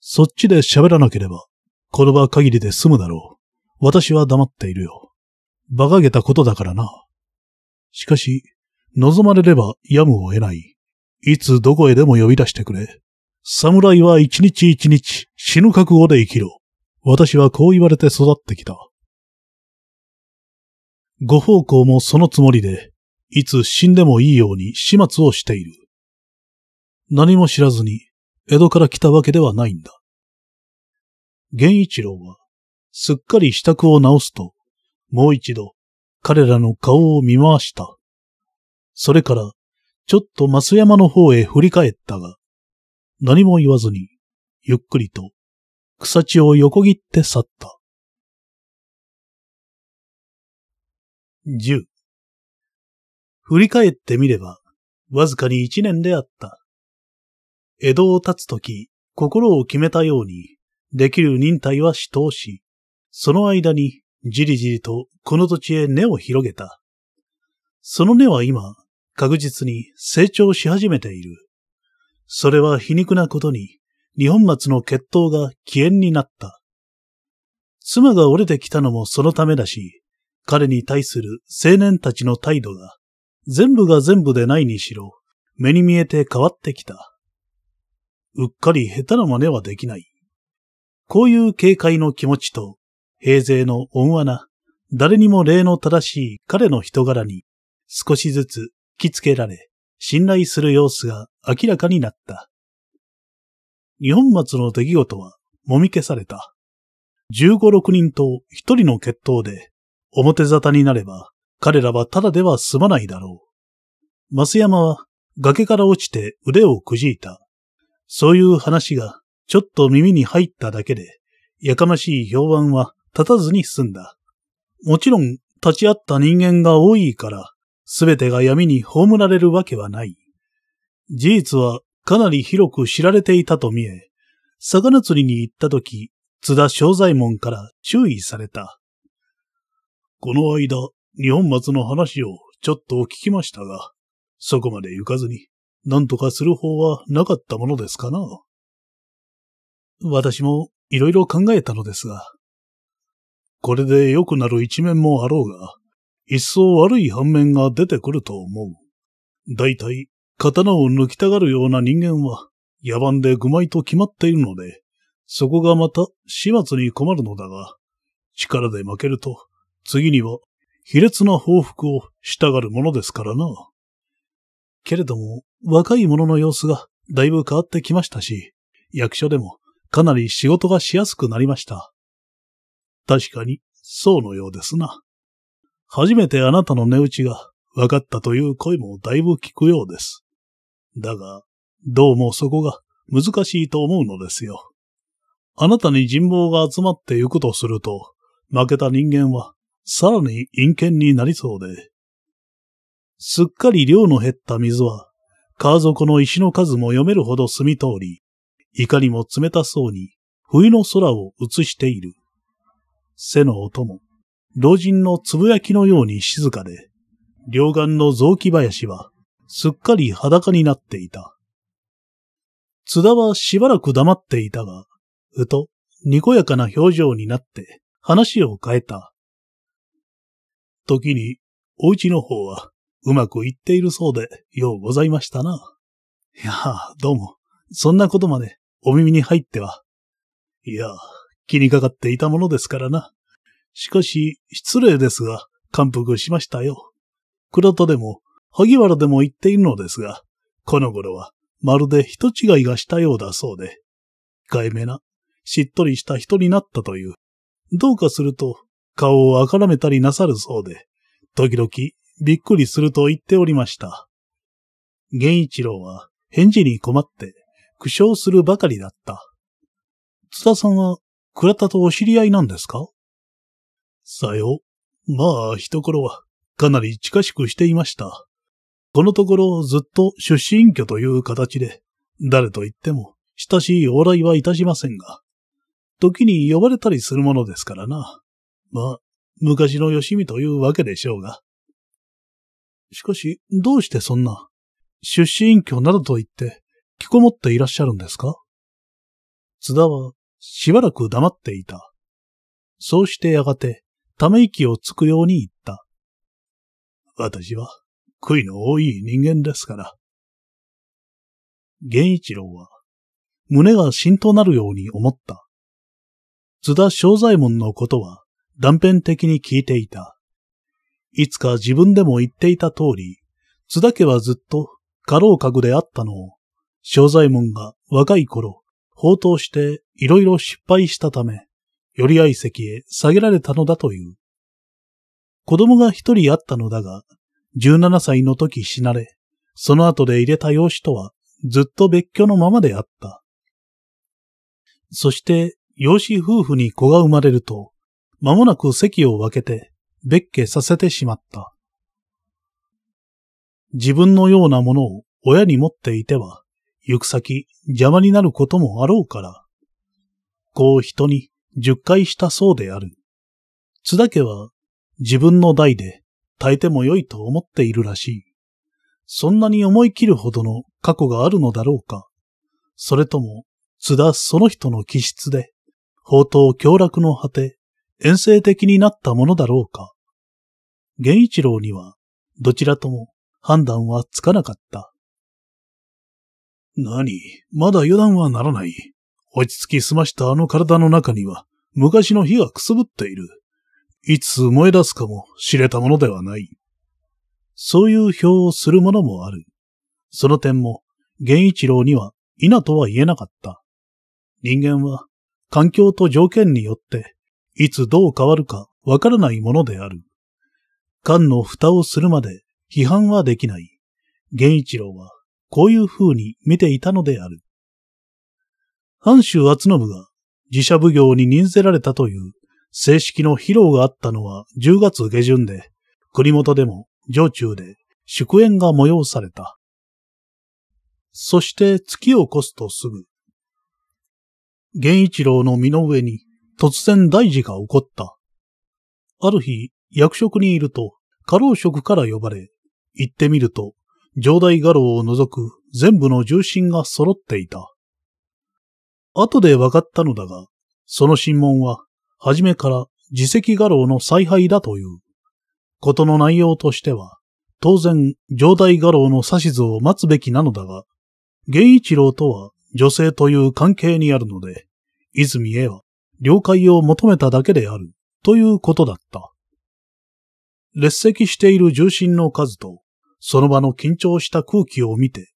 そっちで喋らなければ、この場限りで済むだろう。私は黙っているよ。馬鹿げたことだからな。しかし、望まれればやむを得ない。いつどこへでも呼び出してくれ。侍は一日一日死ぬ覚悟で生きろ。私はこう言われて育ってきた。ご奉公もそのつもりで、いつ死んでもいいように始末をしている。何も知らずに江戸から来たわけではないんだ。源一郎はすっかり支度を直すと、もう一度彼らの顔を見回した。それからちょっと増山の方へ振り返ったが、何も言わずに、ゆっくりと草地を横切って去った。十。振り返ってみれば、わずかに一年であった。江戸を立つとき、心を決めたように、できる忍耐は死闘し、その間にじりじりとこの土地へ根を広げた。その根は今、確実に成長し始めている。それは皮肉なことに、日本松の血統が起源になった。妻が折れてきたのもそのためだし、彼に対する青年たちの態度が、全部が全部でないにしろ、目に見えて変わってきた。うっかり下手な真似はできない。こういう警戒の気持ちと、平勢の温和な、誰にも礼の正しい彼の人柄に、少しずつきつけられ、信頼する様子が明らかになった。日本松の出来事はもみ消された。十五六人と一人の決闘で表沙汰になれば彼らはただでは済まないだろう。増山は崖から落ちて腕をくじいた。そういう話がちょっと耳に入っただけで、やかましい評判は立たずに済んだ。もちろん立ち会った人間が多いからすべてが闇に葬られるわけはない。事実はかなり広く知られていたと見え、魚釣りに行った時、津田正左衛門から注意された。この間、日本松の話をちょっと聞きましたが、そこまで行かずに、何とかする方はなかったものですかな？私もいろいろ考えたのですが、これで良くなる一面もあろうが、一層悪い反面が出てくると思う。大体、刀を抜きたがるような人間は、野蛮で愚昧と決まっているので、そこがまた始末に困るのだが、力で負けると、次には卑劣な報復をしたがるものですからな。けれども、若い者の様子がだいぶ変わってきましたし、役所でもかなり仕事がしやすくなりました。確かに、そうのようですな。初めてあなたの値打ちが分かったという声もだいぶ聞くようです。だが、どうもそこが難しいと思うのですよ。あなたに人望が集まってゆくとすると、負けた人間はさらに陰険になりそうで。すっかり量の減った水は、川底の石の数も読めるほど澄み通り、いかにも冷たそうに冬の空を映している。背の音も、老人のつぶやきのように静かで、両岸の雑木林はすっかり裸になっていた。津田はしばらく黙っていたが、ふと、にこやかな表情になって話を変えた。時に、お家の方は、うまくいっているそうで、ようございましたな。いやあ、どうも、そんなことまで、お耳に入っては。いや、気にかかっていたものですからな。しかし、失礼ですが、感服しましたよ。倉田でも、萩原でも言っているのですが、この頃は、まるで人違いがしたようだそうで、控えめな、しっとりした人になったという。どうかすると、顔をあからめたりなさるそうで、時々びっくりすると言っておりました。源一郎は返事に困って苦笑するばかりだった。津田さんは倉田とお知り合いなんですか？さよ。まあ、一頃はかなり近しくしていました。このところずっと出身居という形で、誰と言っても親しい往来はいたしませんが、時に呼ばれたりするものですからな。まあ、昔のよしみというわけでしょうが。しかし、どうしてそんな、出身居などと言って、着こもっていらっしゃるんですか？津田は、しばらく黙っていた。そうしてやがて、ため息をつくように言った。私は、悔いの多い人間ですから。源一郎は、胸が浸となるように思った。津田正左衛門のことは断片的に聞いていた。いつか自分でも言っていた通り、津田家はずっと家老格であったのを、正左衛門が若い頃、放蕩していろいろ失敗したため、より合席へ下げられたのだという。子供が一人あったのだが、17歳の時死なれ、その後で入れた養子とはずっと別居のままであった。そして、養子夫婦に子が生まれると、間もなく席を分けて別家させてしまった。自分のようなものを親に持っていては、行く先邪魔になることもあろうから。こう人に十回したそうである。津田家は自分の代で耐えてもよいと思っているらしい。そんなに思い切るほどの過去があるのだろうか。それとも、津田その人の気質で、宝刀強楽の果て、遠征的になったものだろうか。源一郎には、どちらとも判断はつかなかった。何？まだ油断はならない。落ち着きすましたあの体の中には、昔の火がくすぶっている。いつ燃え出すかも知れたものではない。そういう表をするものもある。その点も、源一郎には、否とは言えなかった。人間は、環境と条件によって、いつどう変わるかわからないものである。缶の蓋をするまで批判はできない。源一郎はこういう風に見ていたのである。藩主厚信が自社奉行に任せられたという正式の披露があったのは10月下旬で、国元でも上中で祝宴が催された。そして月を越すとすぐ、源一郎の身の上に突然大事が起こった。ある日、役職にいると、家老職から呼ばれ、行ってみると、上代家老を除く全部の重臣が揃っていた。後で分かったのだが、その審問は、初めから自責家老の采配だという。ことの内容としては、当然、上代家老の指図を待つべきなのだが、源一郎とは女性という関係にあるので、泉へは了解を求めただけである、ということだった。列席している重臣の数と、その場の緊張した空気を見て、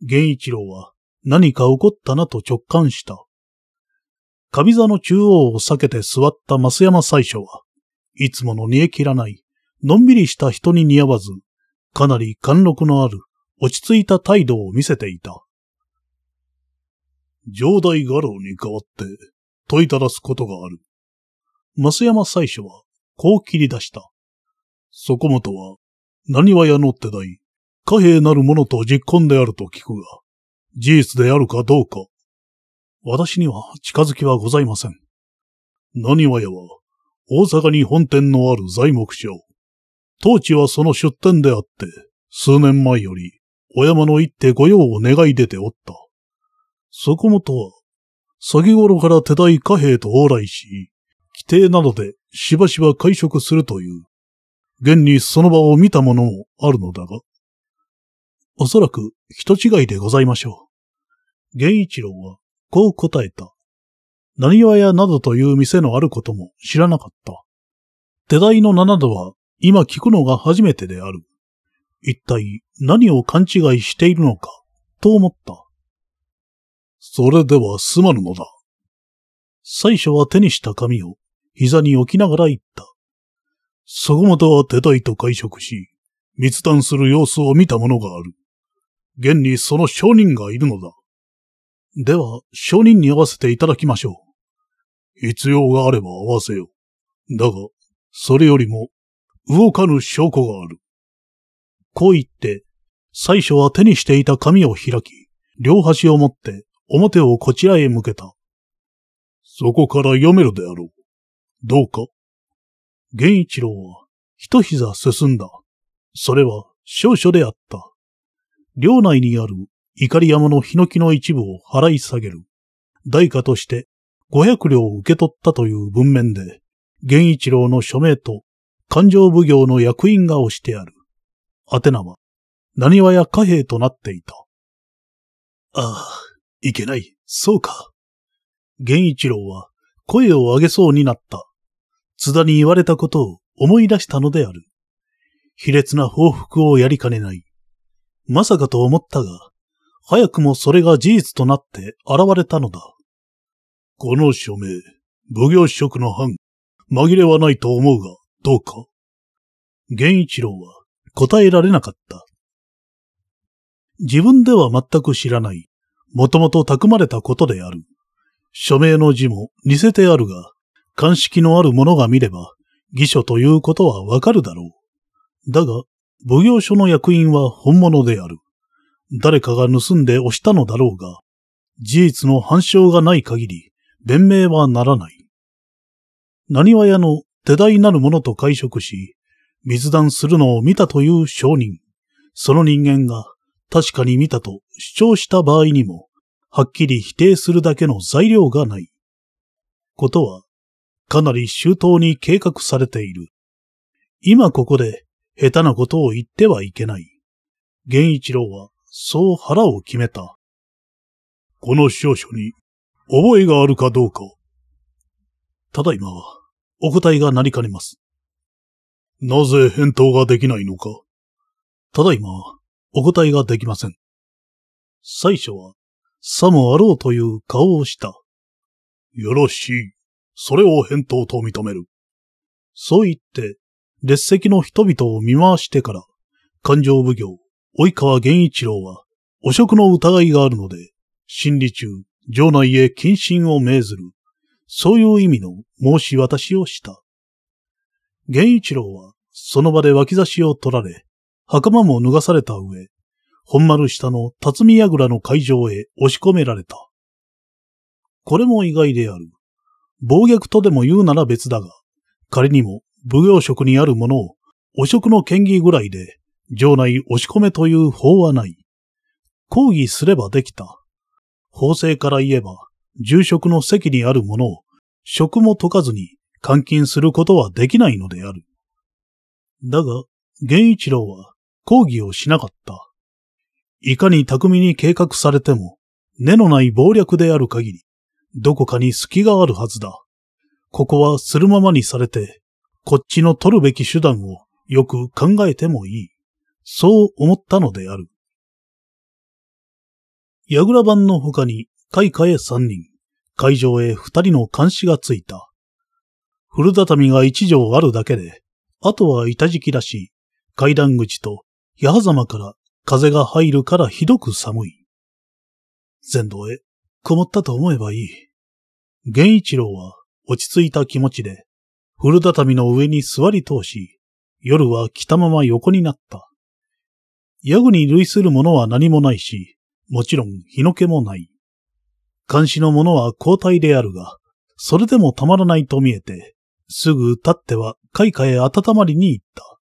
源一郎は何か起こったなと直感した。上座の中央を避けて座った増山最初は、いつもの煮え切らない、のんびりした人に似合わず、かなり貫禄のある、落ち着いた態度を見せていた。上代画廊に代わって、問いただすことがある。増山最初は、こう切り出した。そこもとは、何はやのって代、貨幣なるものと実婚であると聞くが、事実であるかどうか。私には近づきはございません。何はやは、大阪に本店のある材木商。当地はその出店であって、数年前より、お山の一手御用を願い出ておった。そこもとは、先頃から手代貨幣と往来し、規定などでしばしば会食するという。現にその場を見たものもあるのだが。
おそらく人違いでございましょう。源一郎はこう答えた。何わ屋などという店のあることも知らなかった。手代の七度は今聞くのが初めてである。一体何を勘違いしているのか、と思った。
それではすまぬのだ。
最初は手にした紙を膝に置きながら言った。
そこまでは手代と会食し、密談する様子を見たものがある。現にその証人がいるのだ。
では、証人に会わせていただきましょ
う。必要があれば会わせよう。だが、それよりも、動かぬ証拠がある。
こう言って、最初は手にしていた紙を開き、両端を持って表をこちらへ向けた。
そこから読めるであろう。どうか
源一郎は一膝進んだ。それは少々であった。領内にある怒り山のヒノキの一部を払い下げる。代価として500両を受け取ったという文面で、源一郎の署名と勘定奉行の役員が押してある。宛名は、何話や貨幣となっていた。
ああ、いけない、そうか。
源一郎は声を上げそうになった。津田に言われたことを思い出したのである。卑劣な報復をやりかねない。まさかと思ったが、早くもそれが事実となって現れたのだ。
この署名、奉行職の藩、紛れはないと思うが、どうか
源一郎は答えられなかった。自分では全く知らない、もともと匠まれたことである。署名の字も似せてあるが、鑑識のある者が見れば、偽書ということはわかるだろう。だが、奉行所の役員は本物である。誰かが盗んで押したのだろうが、事実の反証がない限り、弁明はならない。何話屋の手代なる者と会食し、密談するのを見たという証人、その人間が確かに見たと主張した場合にも、はっきり否定するだけの材料がない。ことは、かなり周到に計画されている。今ここで下手なことを言ってはいけない。源一郎はそう腹を決めた。
この証書に覚えがあるかどうか。
ただいまはお答えがなりかねます。
なぜ返答ができないのか
ただいまお答えができません。最初はさもあろうという顔をした。
よろしい。それを返答と認める。
そう言って、列席の人々を見回してから、勘定奉行、及川源一郎は、汚職の疑いがあるので、審理中、城内へ謹慎を命ずる。そういう意味の申し渡しをした。源一郎は、その場で脇差しを取られ、袴も脱がされた上、本丸下の辰巳櫓の会場へ押し込められた。これも意外である。暴虐とでも言うなら別だが、仮にも奉行職にあるものを、汚職の権威ぐらいで城内押し込めという法はない。抗議すればできた。法制から言えば、住職の席にあるものを、職も解かずに監禁することはできないのである。だが、源一郎は抗議をしなかった。いかに巧みに計画されても、根のない謀略である限り、どこかに隙があるはずだ。ここはするままにされて、こっちの取るべき手段をよく考えてもいい。そう思ったのである。矢倉番の他に、開花へ三人、会場へ二人の監視がついた。古畳が一畳あるだけで、あとは板敷きらしい、階段口と矢狭から風が入るからひどく寒い。全道へ、こもったと思えばいい。源一郎は落ち着いた気持ちで、古畳の上に座り通し、夜は来たまま横になった。ヤグに類するものは何もないし、もちろん日の気もない。監視のものは交代であるが、それでもたまらないと見えて、すぐ立っては開花へ温まりに行った。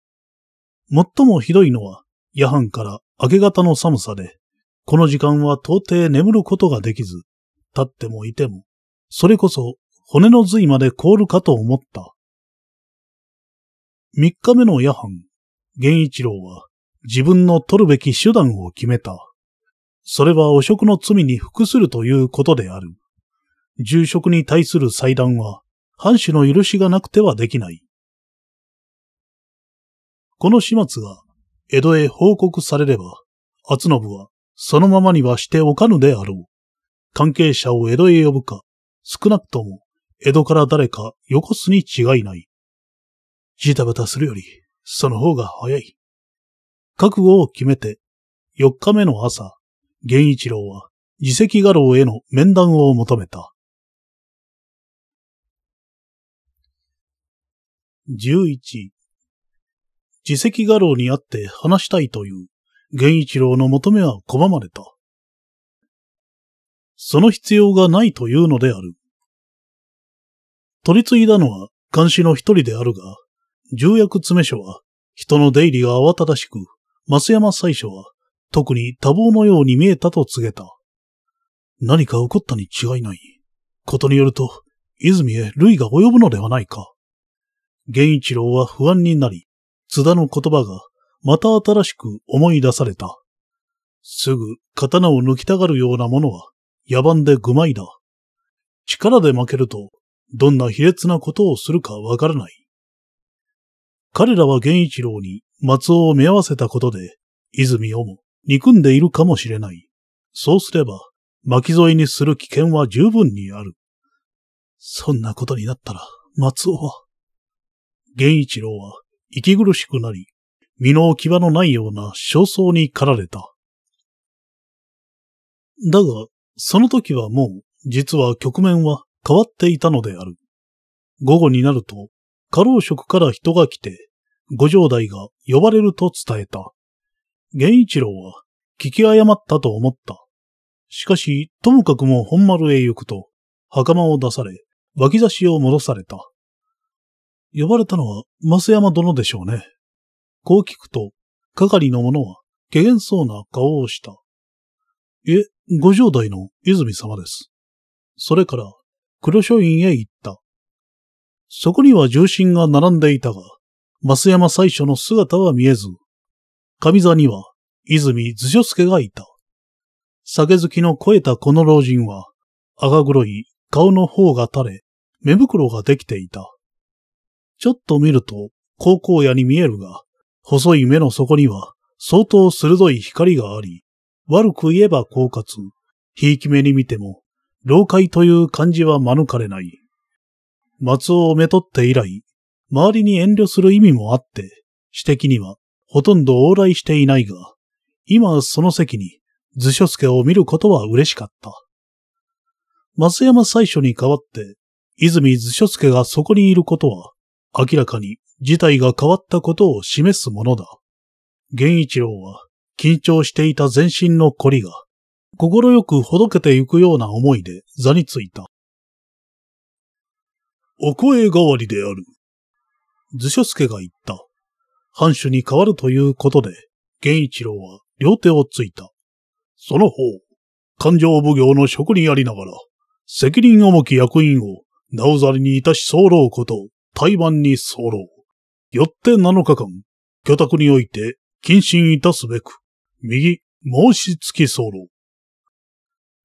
最もひどいのは、夜半から明け方の寒さで、この時間は到底眠ることができず、立ってもいても、それこそ骨の髄まで凍るかと思った。
三日目の夜半、源一郎は自分の取るべき手段を決めた。それは汚職の罪に服するということである。住職に対する裁断は、藩主の許しがなくてはできない。この始末が江戸へ報告されれば、厚信はそのままにはしておかぬであろう。関係者を江戸へ呼ぶか、少なくとも江戸から誰かよこすに違いない。ジタバタするより、その方が早い。覚悟を決めて、4日目の朝、源一郎は自責画廊への面談を求めた。11自責画廊にあって話したいという源一郎の求めは拒まれた。その必要がないというのである。取り継いだのは監視の一人であるが、重役詰所は人の出入りが慌ただしく、増山最初は特に多忙のように見えたと告げた。何か起こったに違いない。ことによると、泉へ類が及ぶのではないか。源一郎は不安になり、津田の言葉がまた新しく思い出された。すぐ刀を抜きたがるようなものは野蛮で愚昧だ。力で負けると、どんな卑劣なことをするかわからない。彼らは源一郎に松尾を目合わせたことで、泉をも憎んでいるかもしれない。そうすれば、巻き添えにする危険は十分にある。そんなことになったら、松尾は。源一郎は息苦しくなり、身の置き場のないような焦燥に駆られた。だが、その時はもう、実は局面は変わっていたのである。午後になると、過労職から人が来て、五条代が呼ばれると伝えた。源一郎は聞き誤ったと思った。しかし、ともかくも本丸へ行くと、袴を出され、脇差しを戻された。呼ばれたのは、増山殿でしょうね。こう聞くと、係の者は、怪げそうな顔をした。え、五条代の泉様です。それから、黒書院へ行った。そこには重臣が並んでいたが、増山最初の姿は見えず、上座には、泉図書助がいた。酒好きの肥えたこの老人は、赤黒い顔の方が垂れ、目袋ができていた。ちょっと見ると、高校野に見えるが、細い目の底には相当鋭い光があり、悪く言えば狡猾、ひいき目に見ても、老快という感じは免れない。松尾をめとって以来、周りに遠慮する意味もあって、指摘にはほとんど往来していないが、今その席に図書助を見ることは嬉しかった。松山最初に代わって、泉図書助がそこにいることは、明らかに事態が変わったことを示すものだ。源一郎は緊張していた全身の凝りが、心よくほどけてゆくような思いで座についた。お声代わりである。図書助が言った。藩主に変わるということで、源一郎は両手をついた。その方、勘定奉行の職にありながら、責任重き役員をなおざりにいたし候こと、対番に候。よって7日間、居宅において謹慎いたすべく、右、申し付き候。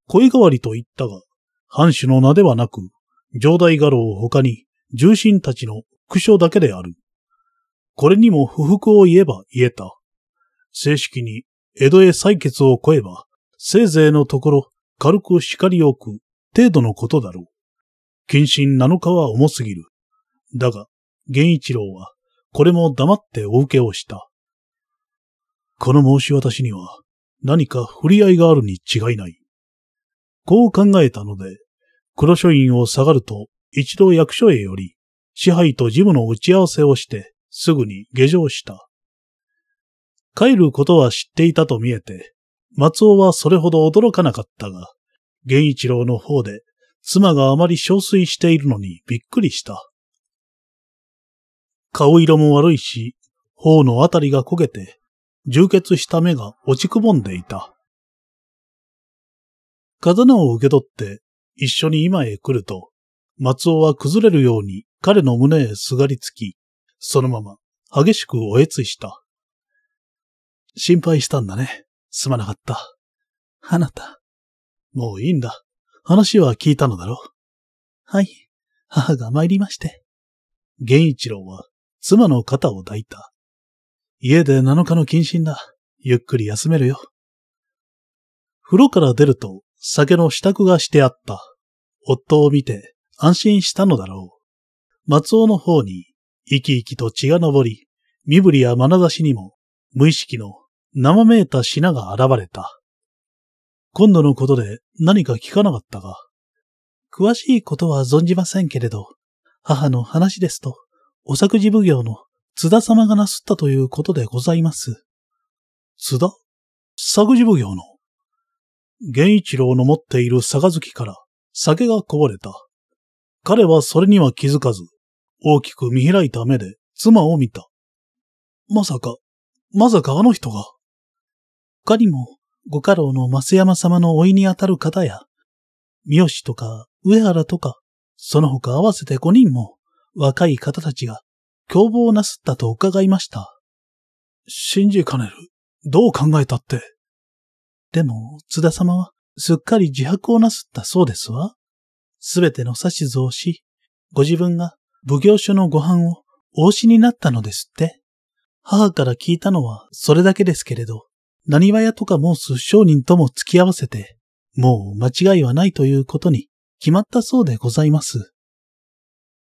声変わりと言ったが、藩主の名ではなく、上代画廊他に重臣たちの苦所だけである。これにも不服を言えば言えた。正式に江戸へ採決を超えば、せいぜいのところ軽く叱り置く程度のことだろう。謹慎7日は重すぎる。だが、源一郎は、これも黙ってお受けをした。この申し渡しには、何か振り合いがあるに違いない。こう考えたので、黒書院を下がると、一度役所へより、支配と事務の打ち合わせをして、すぐに下城した。帰ることは知っていたと見えて、松尾はそれほど驚かなかったが、源一郎の方で、妻があまり憔悴しているのにびっくりした。顔色も悪いし、頬のあたりが焦げて、充血した目が落ちくぼんでいた。刀を受け取って一緒に今へ来ると、松尾は崩れるように彼の胸へすがりつき、そのまま激しくおえつした。心配したんだね。すまなかった。
あなた。
もういいんだ。話は聞いたのだろう。
はい。母が参りまして。
源一郎は妻の肩を抱いた。家で7日の謹慎だ。ゆっくり休めるよ。風呂から出ると酒の支度がしてあった。夫を見て安心したのだろう。松尾の方に生き生きと血が昇り、身振りや眼差しにも無意識の生めいた品が現れた。今度のことで何か聞かなかったが。
詳しいことは存じませんけれど、母の話ですと、お作事奉行の津田様がなすったということでございます。
津田？作事奉行の？源一郎の持っている杯から酒がこぼれた。彼はそれには気づかず、大きく見開いた目で妻を見た。まさか、まさかあの人が？
他にも、ご家老の増山様の甥にあたる方や、三好とか上原とか、その他合わせて五人も若い方たちが凶暴なすったと伺いました。
信じかねる。どう考えたって？
でも、津田様はすっかり自白をなすったそうですわ。すべての指図をし、ご自分が奉行所のご飯をおしになったのですって。母から聞いたのはそれだけですけれど、何話屋とか申す商人とも付き合わせて、もう間違いはないということに決まったそうでございます。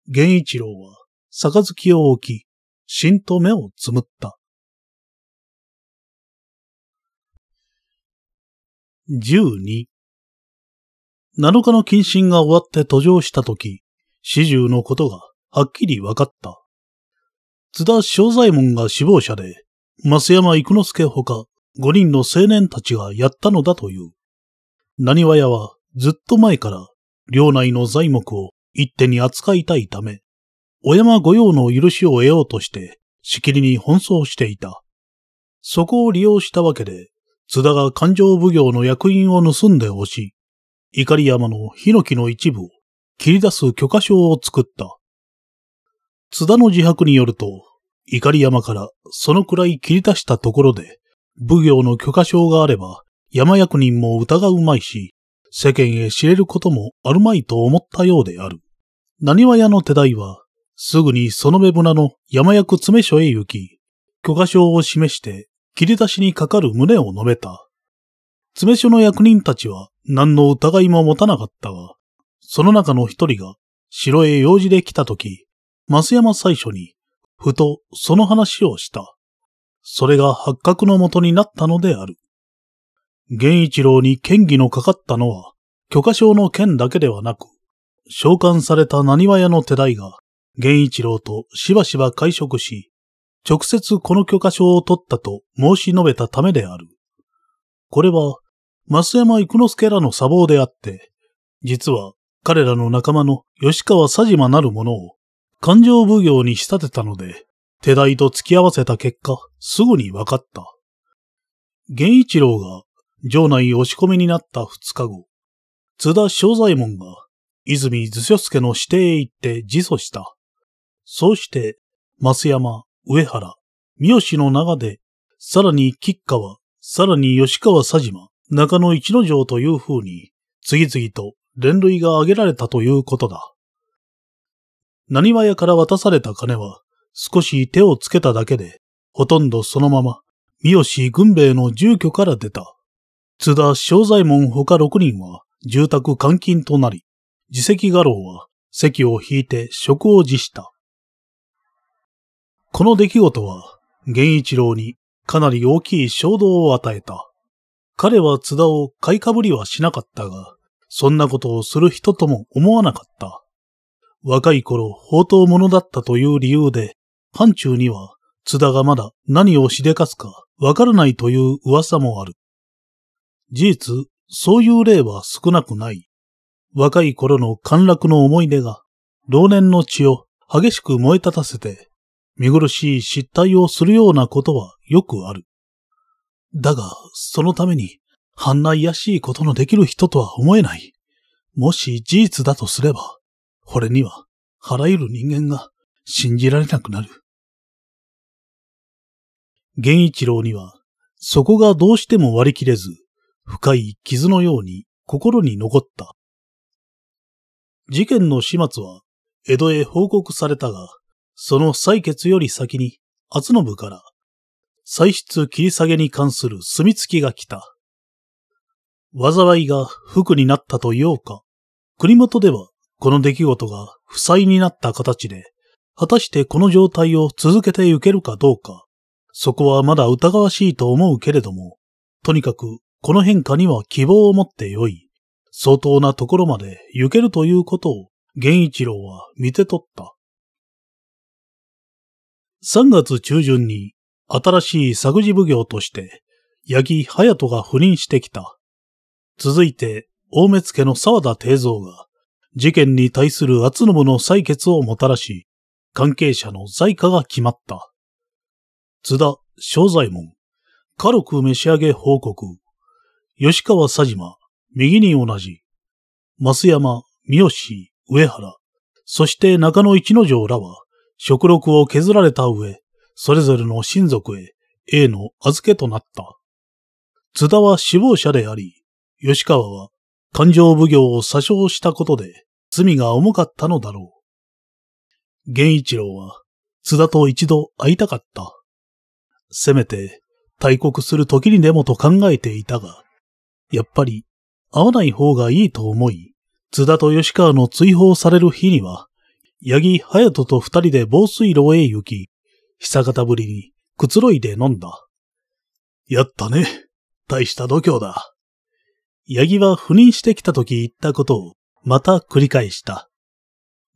源一郎は、杯を置き、しんと目をつむった。十二。七日の謹慎が終わって途上したとき、始終のことがはっきり分かった。津田正左衛門が死亡者で、増山育之助ほか五人の青年たちがやったのだという。何わ屋はずっと前から領内の材木を一手に扱いたいため、小山御用の許しを得ようとしてしきりに奔走していた。そこを利用したわけで、津田が勘定奉行の役員を盗んで押し、怒り山のヒノキの一部を切り出す許可証を作った。津田の自白によると、怒り山からそのくらい切り出したところで、奉行の許可証があれば、山役人も疑うまいし、世間へ知れることもあるまいと思ったようである。何話屋の手代は、すぐにその目船の山役詰所へ行き、許可証を示して切り出しにかかる旨を述べた。詰所の役人たちは何の疑いも持たなかったが、その中の一人が城へ用事で来たとき、増山最初に、ふとその話をした。それが発覚のもとになったのである。源一郎に権疑のかかったのは、許可証の件だけではなく、召喚された何話屋の手代が、源一郎としばしば会食し、直接この許可証を取ったと申し述べたためである。これは、増山育之助らの砂防であって、実は彼らの仲間の吉川佐島なる者を、勘定奉行に仕立てたので、手代と付き合わせた結果、すぐに分かった。源一郎が城内押し込みになった二日後、津田正左衛門が泉図書助の指定へ行って自訴した。そうして、増山、上原、三好の長で、さらに吉川、さらに吉川佐島、中野一之丞という風に、次々と連類が挙げられたということだ。何話屋から渡された金は、少し手をつけただけで、ほとんどそのまま、三好軍兵衛の住居から出た。津田正左衛門ほか六人は住宅監禁となり、自責画廊は席を引いて職を辞した。この出来事は、源一郎にかなり大きい衝動を与えた。彼は津田を買いかぶりはしなかったが、そんなことをする人とも思わなかった。若い頃、宝刀者だったという理由で、範中には、津田がまだ何をしでかすかわからないという噂もある。事実、そういう例は少なくない。若い頃の陥落の思い出が、老年の血を激しく燃え立たせて、見苦しい失態をするようなことはよくある。だが、そのために、あんな卑しいことのできる人とは思えない。もし事実だとすれば、これには、あらゆる人間が信じられなくなる。源一郎には、そこがどうしても割り切れず、深い傷のように心に残った。事件の始末は、江戸へ報告されたが、その採決より先に、厚信から、歳出切り下げに関する墨付きが来た。災いが服になったと言おうか、国元ではこの出来事が負債になった形で、果たしてこの状態を続けていけるかどうか、そこはまだ疑わしいと思うけれども、とにかくこの変化には希望を持ってよい。相当なところまで行けるということを、源一郎は見て取った。3月中旬に、新しい作事奉行として、八木隼人が赴任してきた。続いて、大目付の沢田定蔵が、事件に対する厚信の採決をもたらし、関係者の在家が決まった。津田、正左衛門、軽く召し上げ報告、吉川佐島、右に同じ、増山、三好、上原、そして中野一之丞らは、食録を削られた上、それぞれの親族へ A の預けとなった。津田は死亡者であり、吉川は勘定奉行を詐称したことで罪が重かったのだろう。源一郎は津田と一度会いたかった。せめて大国する時にでもと考えていたが、やっぱり会わない方がいいと思い、津田と吉川の追放される日には、八木隼人と二人で防水路へ行き、久方ぶりにくつろいで飲んだ。やったね。大した度胸だ。八木は赴任してきた時言ったことをまた繰り返した。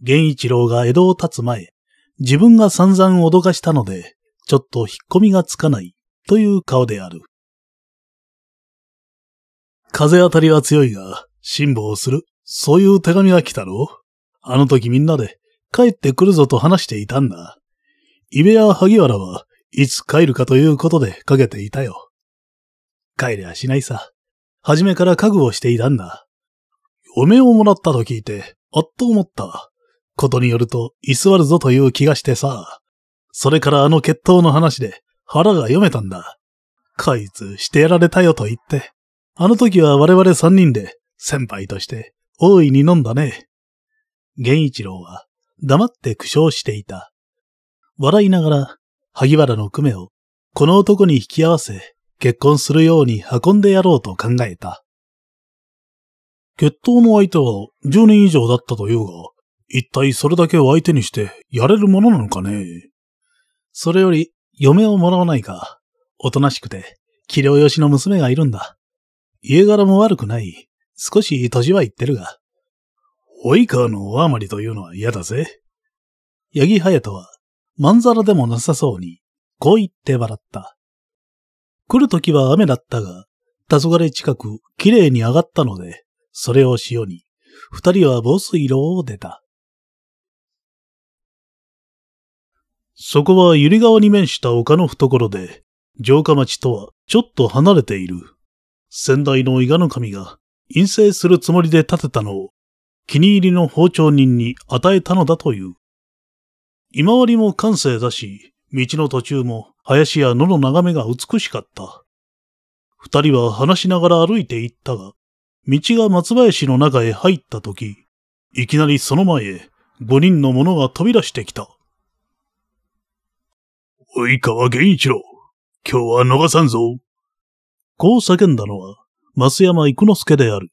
源一郎が江戸を立つ前、自分が散々脅かしたので、ちょっと引っ込みがつかないという顔である。風当たりは強いが、辛抱する。そういう手紙が来たろあの時みんなで帰ってくるぞと話していたんだ。イベや萩原はいつ帰るかということでかけていたよ。帰りゃしないさ。初めから覚悟していたんだ。嫁をもらったと聞いて、あっと思った。ことによると、居座るぞという気がしてさ。それからあの決闘の話で腹が読めたんだ。こいつしてやられたよと言って。あの時は我々三人で先輩として大いに飲んだね。源一郎は黙って苦笑していた。笑いながら萩原の久米をこの男に引き合わせ結婚するように運んでやろうと考えた。決闘の相手は10年以上だったというが、一体それだけを相手にしてやれるものなのかねそれより、嫁をもらわないか。おとなしくて、器量よしの娘がいるんだ。家柄も悪くない。少し年はいってるが。及川のお余りというのは嫌だぜ。八木隼人は、まんざらでもなさそうに、こう言って笑った。来る時は雨だったが、黄昏近く綺麗に上がったので、それを潮に、二人は防水路を出た。そこは百合川に面した丘の懐で、城下町とはちょっと離れている。先代の伊賀の神が陰性するつもりで建てたのを気に入りの包丁人に与えたのだという。今割も完成だし、道の途中も林や野の眺めが美しかった。二人は話しながら歩いて行ったが、道が松林の中へ入った時、いきなりその前へ五人の者が飛び出してきた。及川源一郎、今日は逃さんぞ。こう叫んだのは、増山育之助である。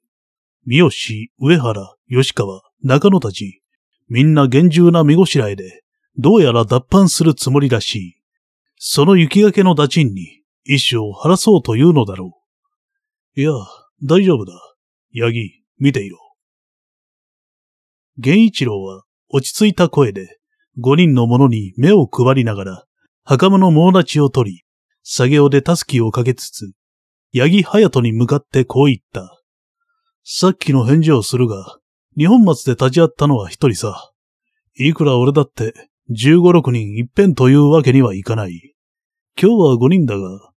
三好、上原、吉川、中野たち、みんな厳重な身ごしらえで、どうやら脱藩するつもりらしい。その雪がけの打賃に意志を晴らそうというのだろう。いや、大丈夫だ。ヤギ、見ていろ。源一郎は落ち着いた声で五人の者に目を配りながら袴の猛立ちを取り、作業でタスキをかけつつ、八木隼人に向かってこう言った。さっきの返事をするが、日本松で立ち会ったのは一人さ。いくら俺だって十五六人一遍というわけにはいかない。今日は五人だが、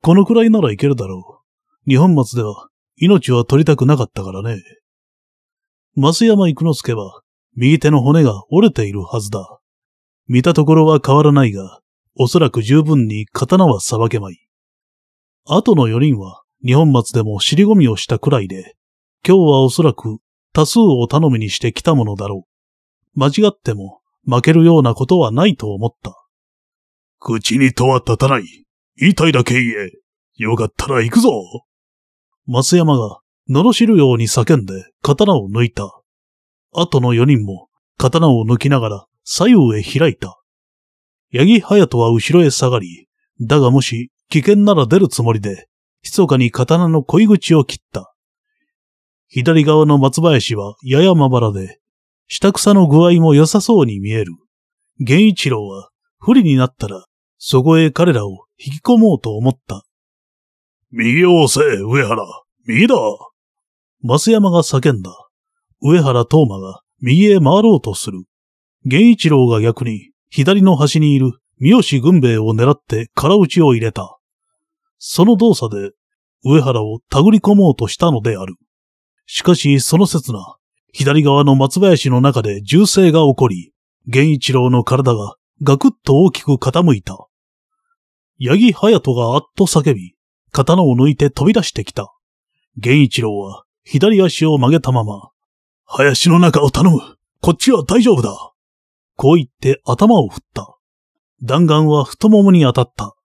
このくらいならいけるだろう。日本松では命は取りたくなかったからね。増山育之助は右手の骨が折れているはずだ。見たところは変わらないが、
おそらく十分に刀はさばけまい。後の四人は日本松でも尻込みをしたくらいで、今日はおそらく多数を頼みにしてきたものだろう。間違っても負けるようなことはないと思った。
口にとは立たない。言いたいだけ言え。よかったら行くぞ。
増山が、罵るように叫んで刀を抜いた。後の四人も刀を抜きながら左右へ開いた。八木隼人は後ろへ下がり、だがもし危険なら出るつもりで、密かに刀の恋口を切った。左側の松林はややまばらで、下草の具合も良さそうに見える。源一郎は不利になったら、そこへ彼らを引き込もうと思った。
右を押せ、上原。右だ。
増山が叫んだ。上原東馬が右へ回ろうとする。源一郎が逆に左の端にいる三好軍兵衛を狙って空打ちを入れた。その動作で上原を手繰り込もうとしたのである。しかしその刹那、左側の松林の中で銃声が起こり、源一郎の体がガクッと大きく傾いた。八木隼人があっと叫び、刀を抜いて飛び出してきた。源一郎は左足を曲げたまま、林の中を頼むこっちは大丈夫だこう言って頭を振った。弾丸は太ももに当たった。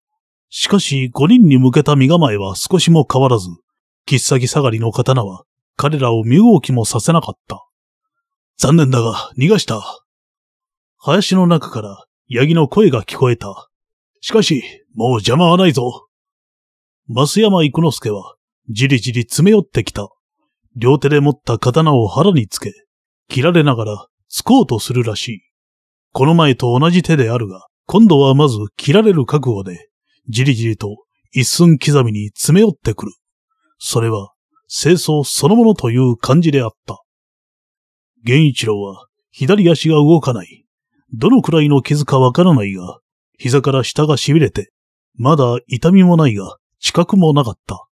しかし五人に向けた身構えは少しも変わらず、切っ先下がりの刀は彼らを身動きもさせなかった。残念だが逃がした。林の中からヤギの声が聞こえた。しかし、もう邪魔はないぞ。増山育之助は、じりじり詰め寄ってきた。両手で持った刀を腹につけ、切られながら突こうとするらしい。この前と同じ手であるが、今度はまず切られる覚悟で、じりじりと一寸刻みに詰め寄ってくる。それは、清掃そのものという感じであった。源一郎は、左足が動かない。どのくらいの傷かわからないが、膝から下が痺れて、まだ痛みもないが、近くもなかった。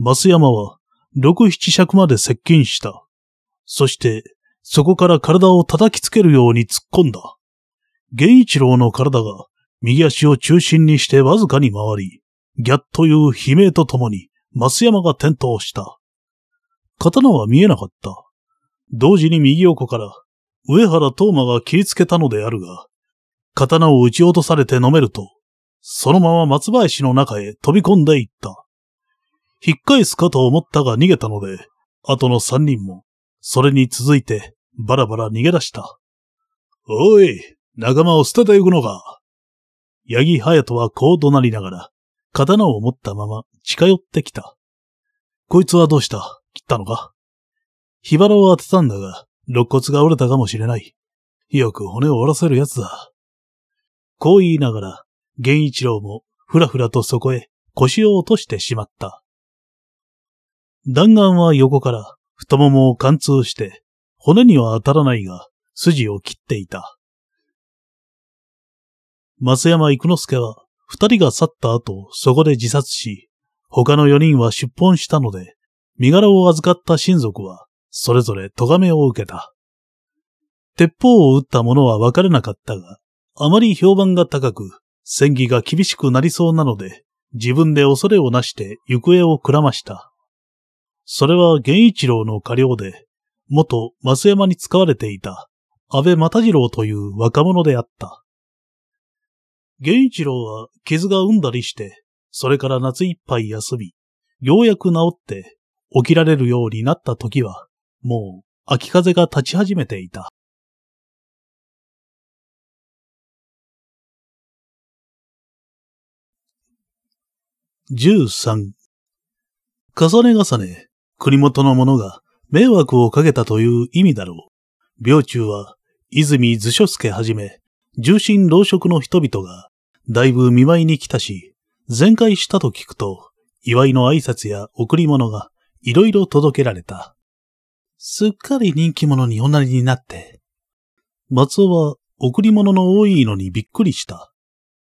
増山は、六七尺まで接近した。そして、そこから体を叩きつけるように突っ込んだ。源一郎の体が右足を中心にしてわずかに回り、ギャッという悲鳴とともに、増山が転倒した。刀は見えなかった。同時に右横から、上原東馬が切りつけたのであるが、刀を撃ち落とされて飲めると、そのまま松林の中へ飛び込んでいった。引っ返すかと思ったが逃げたので、後の三人も、それに続いて、バラバラ逃げ出した。おい、仲間を捨てていくのか。八木隼人はこう怒鳴りながら、刀を持ったまま近寄ってきた。こいつはどうした？切ったのか？火腹を当てたんだが、肋骨が折れたかもしれない。よく骨を折らせるやつだ。こう言いながら、源一郎もふらふらとそこへ腰を落としてしまった。弾丸は横から太ももを貫通して、骨には当たらないが、筋を切っていた。増山育之助は、二人が去った後、そこで自殺し、他の四人は出奔したので、身柄を預かった親族は、それぞれ咎めを受けた。鉄砲を撃った者は分からなかったが、あまり評判が高く、戦議が厳しくなりそうなので、自分で恐れをなして行方をくらました。それは源一郎の過料で、元増山に使われていた安倍又次郎という若者であった。源一郎は傷が生んだりして、それから夏いっぱい休み、ようやく治って起きられるようになった時は、もう秋風が立ち始めていた。十三。重ね重ね、国元の者が迷惑をかけたという意味だろう。病中は、泉図書助はじめ、重心老職の人々がだいぶ見舞いに来たし、全開したと聞くと、祝いの挨拶や贈り物がいろいろ届けられた。すっかり人気者におなりになって、松尾は贈り物の多いのにびっくりした。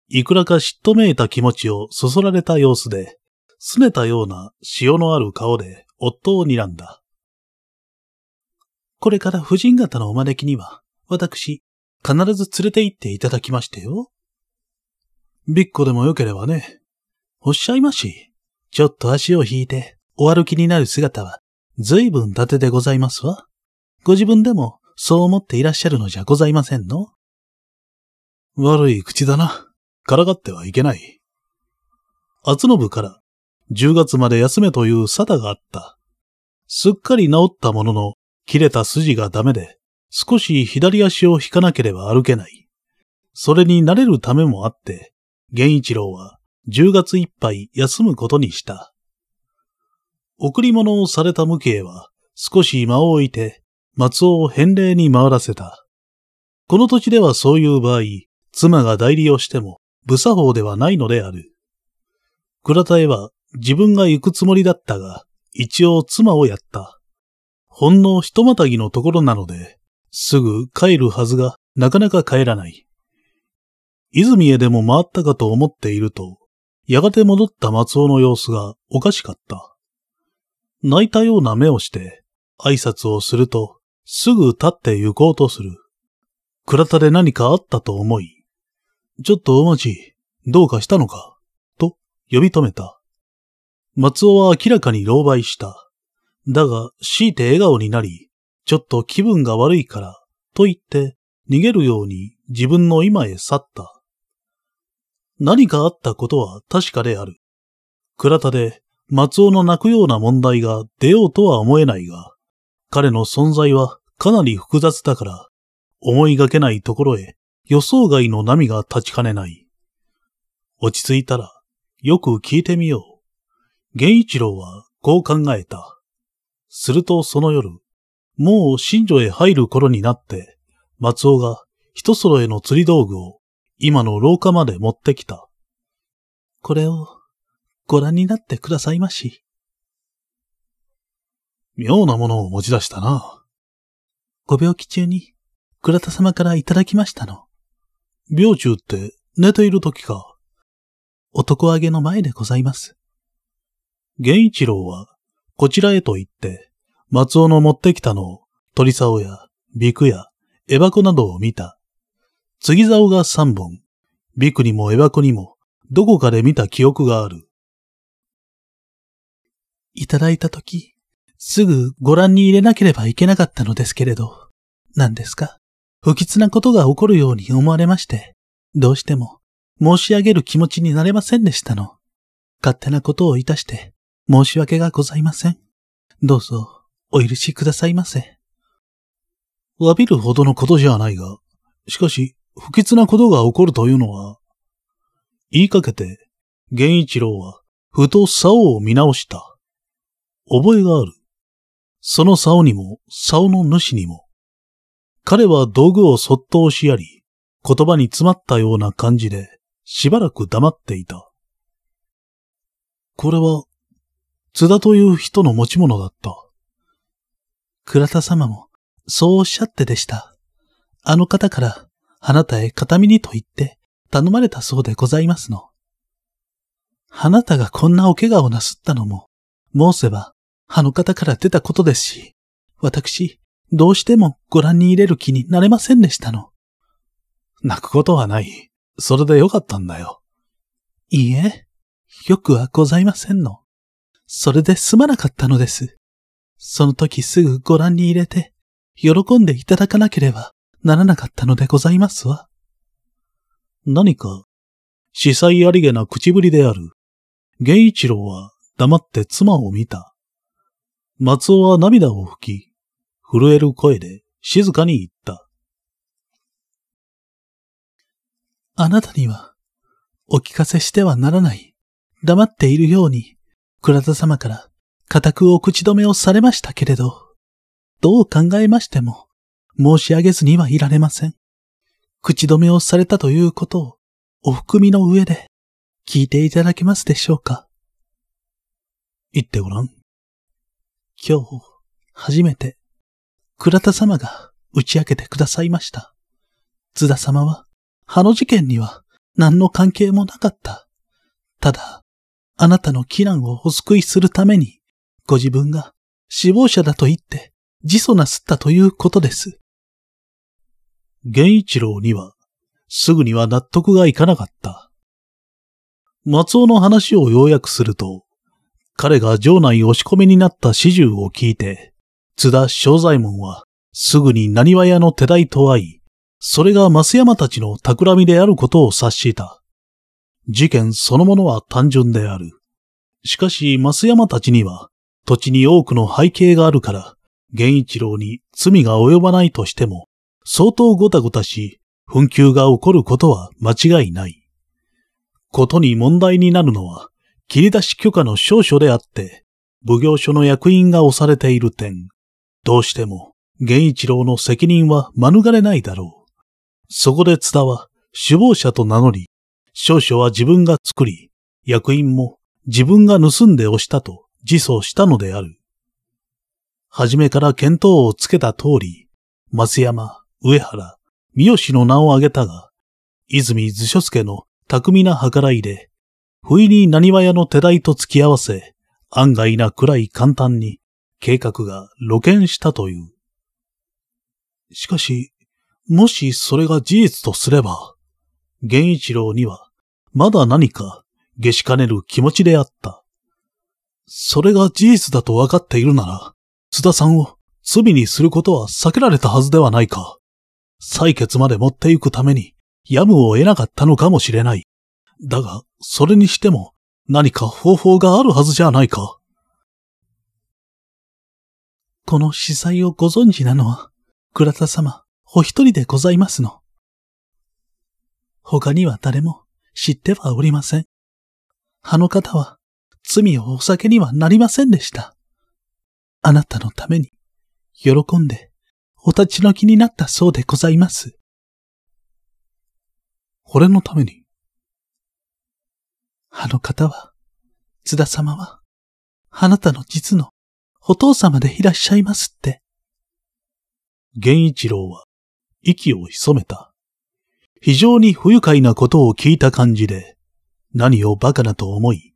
いくらか嫉妬めいた気持ちをそそられた様子で、拗ねたような塩のある顔で夫を睨んだ。これから婦人方のお招きには、私、必ず連れて行っていただきましてよ。
びっこでもよければね。
おっしゃいまし。ちょっと足を引いて、お歩きになる姿は、随分伊達でございますわ。ご自分でも、そう思っていらっしゃるのじゃございませんの？
悪い口だな。からがってはいけない。厚信から10月まで休めという沙汰があった。すっかり治ったものの、切れた筋がダメで、少し左足を引かなければ歩けない。それに慣れるためもあって、源一郎は10月いっぱい休むことにした。贈り物をされた無形は少し間を置いて松尾を返礼に回らせた。この土地ではそういう場合、妻が代理をしても無作法ではないのである。倉田へは自分が行くつもりだったが、一応妻をやった。ほんの一またぎのところなので、すぐ帰るはずがなかなか帰らない。泉へでも回ったかと思っていると、やがて戻った松尾の様子がおかしかった。泣いたような目をして挨拶をすると、すぐ立って行こうとする。倉田で何かあったと思い、ちょっとお待ち、どうかしたのかと呼び止めた。松尾は明らかに狼狽した。だが、強いて笑顔になり、ちょっと気分が悪いから、と言って逃げるように自分の今へ去った。何かあったことは確かである。倉田で松尾の泣くような問題が出ようとは思えないが、彼の存在はかなり複雑だから、思いがけないところへ予想外の波が立ちかねない。落ち着いたら、よく聞いてみよう。源一郎はこう考えた。するとその夜、もう新女へ入る頃になって、松尾が一揃えの釣り道具を今の廊下まで持ってきた。
これをご覧になってくださいまし。
妙なものを持ち出したな。
ご病気中に倉田様からいただきましたの。
病中って寝ている時か。
男揚げの前でございます。
源一郎はこちらへと言って、松尾の持ってきたのを鳥竿やビクやエバコなどを見た。継ぎ竿が三本。ビクにもエバコにも、どこかで見た記憶がある。
いただいたとき、すぐご覧に入れなければいけなかったのですけれど、何ですか？不吉なことが起こるように思われまして、どうしても申し上げる気持ちになれませんでしたの。勝手なことをいたして申し訳がございません。どうぞお許しくださいませ。
詫びるほどのことじゃないが、しかし、不吉なことが起こるというのは、言いかけて、源一郎は、ふと竿を見直した。覚えがある。その竿にも、竿の主にも。彼は道具をそっと押しやり、言葉に詰まったような感じで、しばらく黙っていた。これは、津田という人の持ち物だった。
倉田様も、そうおっしゃってでした。あの方からあなたへ形見にと言って頼まれたそうでございますの。あなたがこんなお怪我をなすったのも、申せば、あの方から出たことですし、私、どうしてもご覧に入れる気になれませんでしたの。
泣くことはない。それでよかったんだよ。
いいえ、よくはございませんの。それですまなかったのです。その時すぐご覧に入れて、喜んでいただかなければ、ならなかったのでございますわ。
何か、司祭ありげな口ぶりである。源一郎は黙って妻を見た。松尾は涙を拭き、震える声で静かに言った。
あなたには、お聞かせしてはならない。黙っているように、倉田様から、固くお口止めをされましたけれど、どう考えましても、申し上げずにはいられません。口止めをされたということを、お含みの上で、聞いていただけますでしょうか。
言ってごらん。
今日、初めて、倉田様が打ち明けてくださいました。津田様は、あの事件には何の関係もなかった。ただ、あなたの危難をお救いするために、ご自分が死亡者だと言って自訴なすったということです。
源一郎には、すぐには納得がいかなかった。
松尾の話を要約すると、彼が城内押し込みになった始終を聞いて、津田正左衛門はすぐに何話屋の手代と会い、それが増山たちの企みであることを察した。事件そのものは単純である。しかし、増山たちには、土地に多くの背景があるから、源一郎に罪が及ばないとしても、相当ごたごたし、紛糾が起こることは間違いない。ことに問題になるのは、切り出し許可の証書であって、奉行所の役員が押されている点、どうしても、源一郎の責任は免れないだろう。そこで津田は、首謀者と名乗り、証書は自分が作り、役員も自分が盗んで押したと自訴したのである。はじめから見当をつけた通り、松山、上原、三好の名を挙げたが、泉図書助の巧みな計らいで、不意に何話屋の手代と付き合わせ、案外なくらい簡単に計画が露見したという。しかし、もしそれが事実とすれば、源一郎にはまだ何か下しかねる気持ちであった。それが事実だと分かっているなら、津田さんを罪にすることは避けられたはずではないか。採決まで持っていくために、やむを得なかったのかもしれない。だが、それにしても、何か方法があるはずじゃないか。
この司祭をご存知なのは、倉田様、お一人でございますの。他には誰も知ってはおりません。あの方は、罪をお酒にはなりませんでした。あなたのために、喜んで、お立ち退きになったそうでございます。
俺のために
あの方は、津田様は、あなたの実のお父様でいらっしゃいますって。
源一郎は、息を潜めた。非常に不愉快なことを聞いた感じで、何を馬鹿なと思い、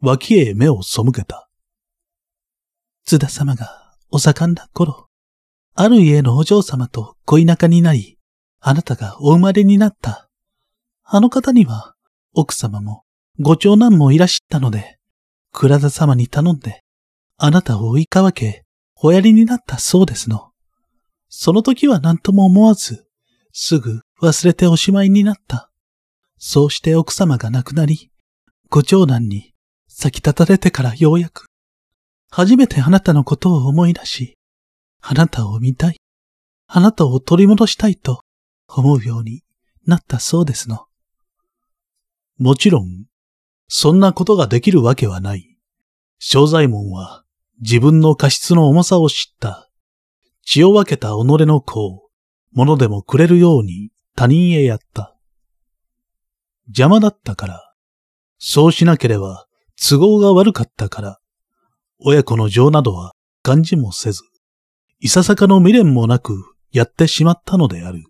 脇へ目を背けた。
津田様がお盛んな頃、ある家のお嬢様と恋仲になり、あなたがお生まれになった。あの方には、奥様も、ご長男もいらしったので、倉田様に頼んで、あなたを追いかわけ、おやりになったそうですの。その時は何とも思わず、すぐ忘れておしまいになった。そうして奥様が亡くなり、ご長男に先立たれてからようやく、初めてあなたのことを思い出し、あなたを見たい、あなたを取り戻したいと思うようになったそうですの。
もちろん、そんなことができるわけはない。正左衛門は自分の過失の重さを知った。血を分けた己の子を、物でもくれるように他人へやった。邪魔だったから、そうしなければ都合が悪かったから、親子の情などは感じもせず、いささかの未練もなくやってしまったのである。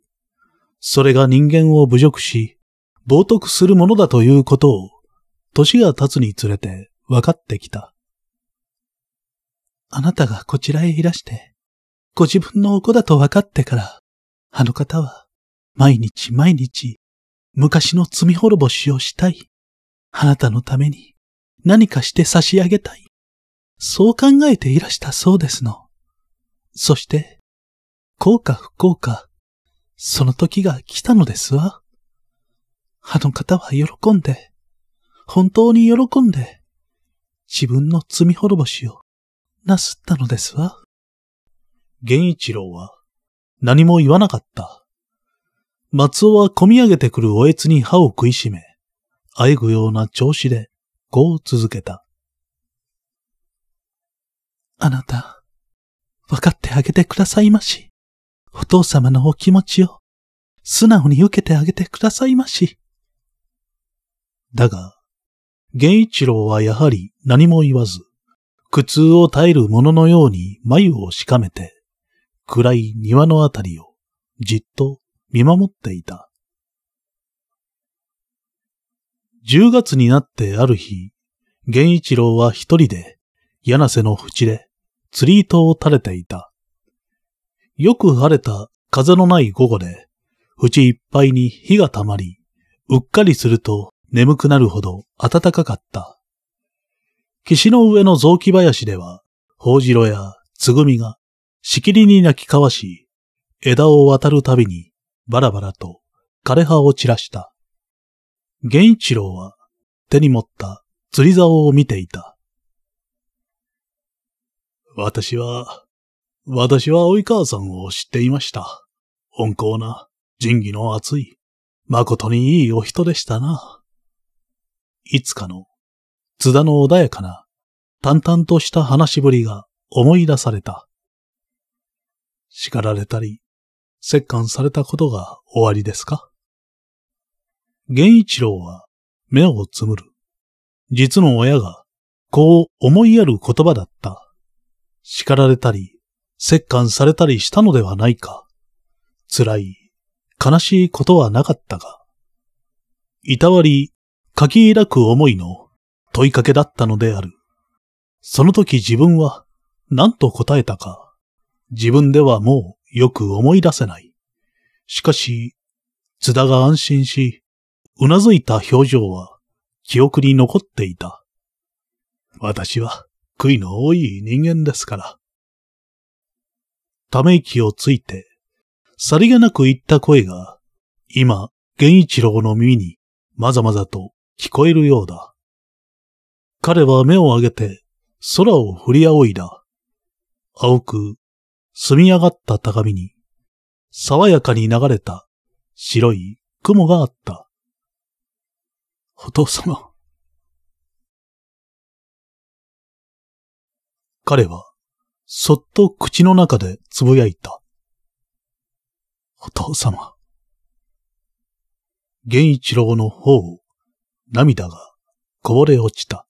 それが人間を侮辱し、冒涜するものだということを、年が経つにつれて分かってきた。
あなたがこちらへいらして、ご自分のお子だと分かってから、あの方は、毎日毎日、昔の罪滅ぼしをしたい。あなたのために、何かして差し上げたい。そう考えていらしたそうですの。そして、幸か不幸か、その時が来たのですわ。あの方は喜んで、本当に喜んで、自分の罪滅ぼしをなすったのですわ。
源一郎は何も言わなかった。松尾は込み上げてくるおえつに歯を食いしめ、あえぐような調子でこう続けた。
あなた、分かってあげてくださいまし。お父様のお気持ちを素直に受けてあげてくださいまし。
だが、源一郎はやはり何も言わず、苦痛を耐える者のように眉をしかめて、暗い庭のあたりをじっと見守っていた。10月になってある日、源一郎は一人で柳瀬の淵で釣り糸を垂れていた。よく晴れた風のない午後で、淵いっぱいに火が溜まり、うっかりすると眠くなるほど暖かかった。岸の上の雑木林では、ホジロやつぐみがしきりに鳴き交わし、枝を渡るたびにバラバラと枯葉を散らした。源一郎は手に持った釣り竿を見ていた。
私は、私は及川さんを知っていました。温厚な、仁義の厚い、誠にいいお人でしたな。
いつかの、津田の穏やかな、淡々とした話しぶりが思い出された。叱られたり、折檻されたことが終わりですか？源一郎は目をつむる。実の親が、こう思いやる言葉だった。叱られたり、折檻されたりしたのではないか。辛い、悲しいことはなかったが。いたわり、書き抱く思いの問いかけだったのである。その時自分は何と答えたか、自分ではもうよく思い出せない。しかし、津田が安心し、うなずいた表情は記憶に残っていた。私は悔いの多い人間ですから。ため息をついて、さりげなく言った声が、今、源一郎の耳にまざまざと聞こえるようだ。彼は目を上げて空を振り仰いだ。青く、澄み上がった高みに、爽やかに流れた白い雲があった。お父様。彼は、そっと口の中でつぶやいた。お父様。源一郎の方を涙がこぼれ落ちた。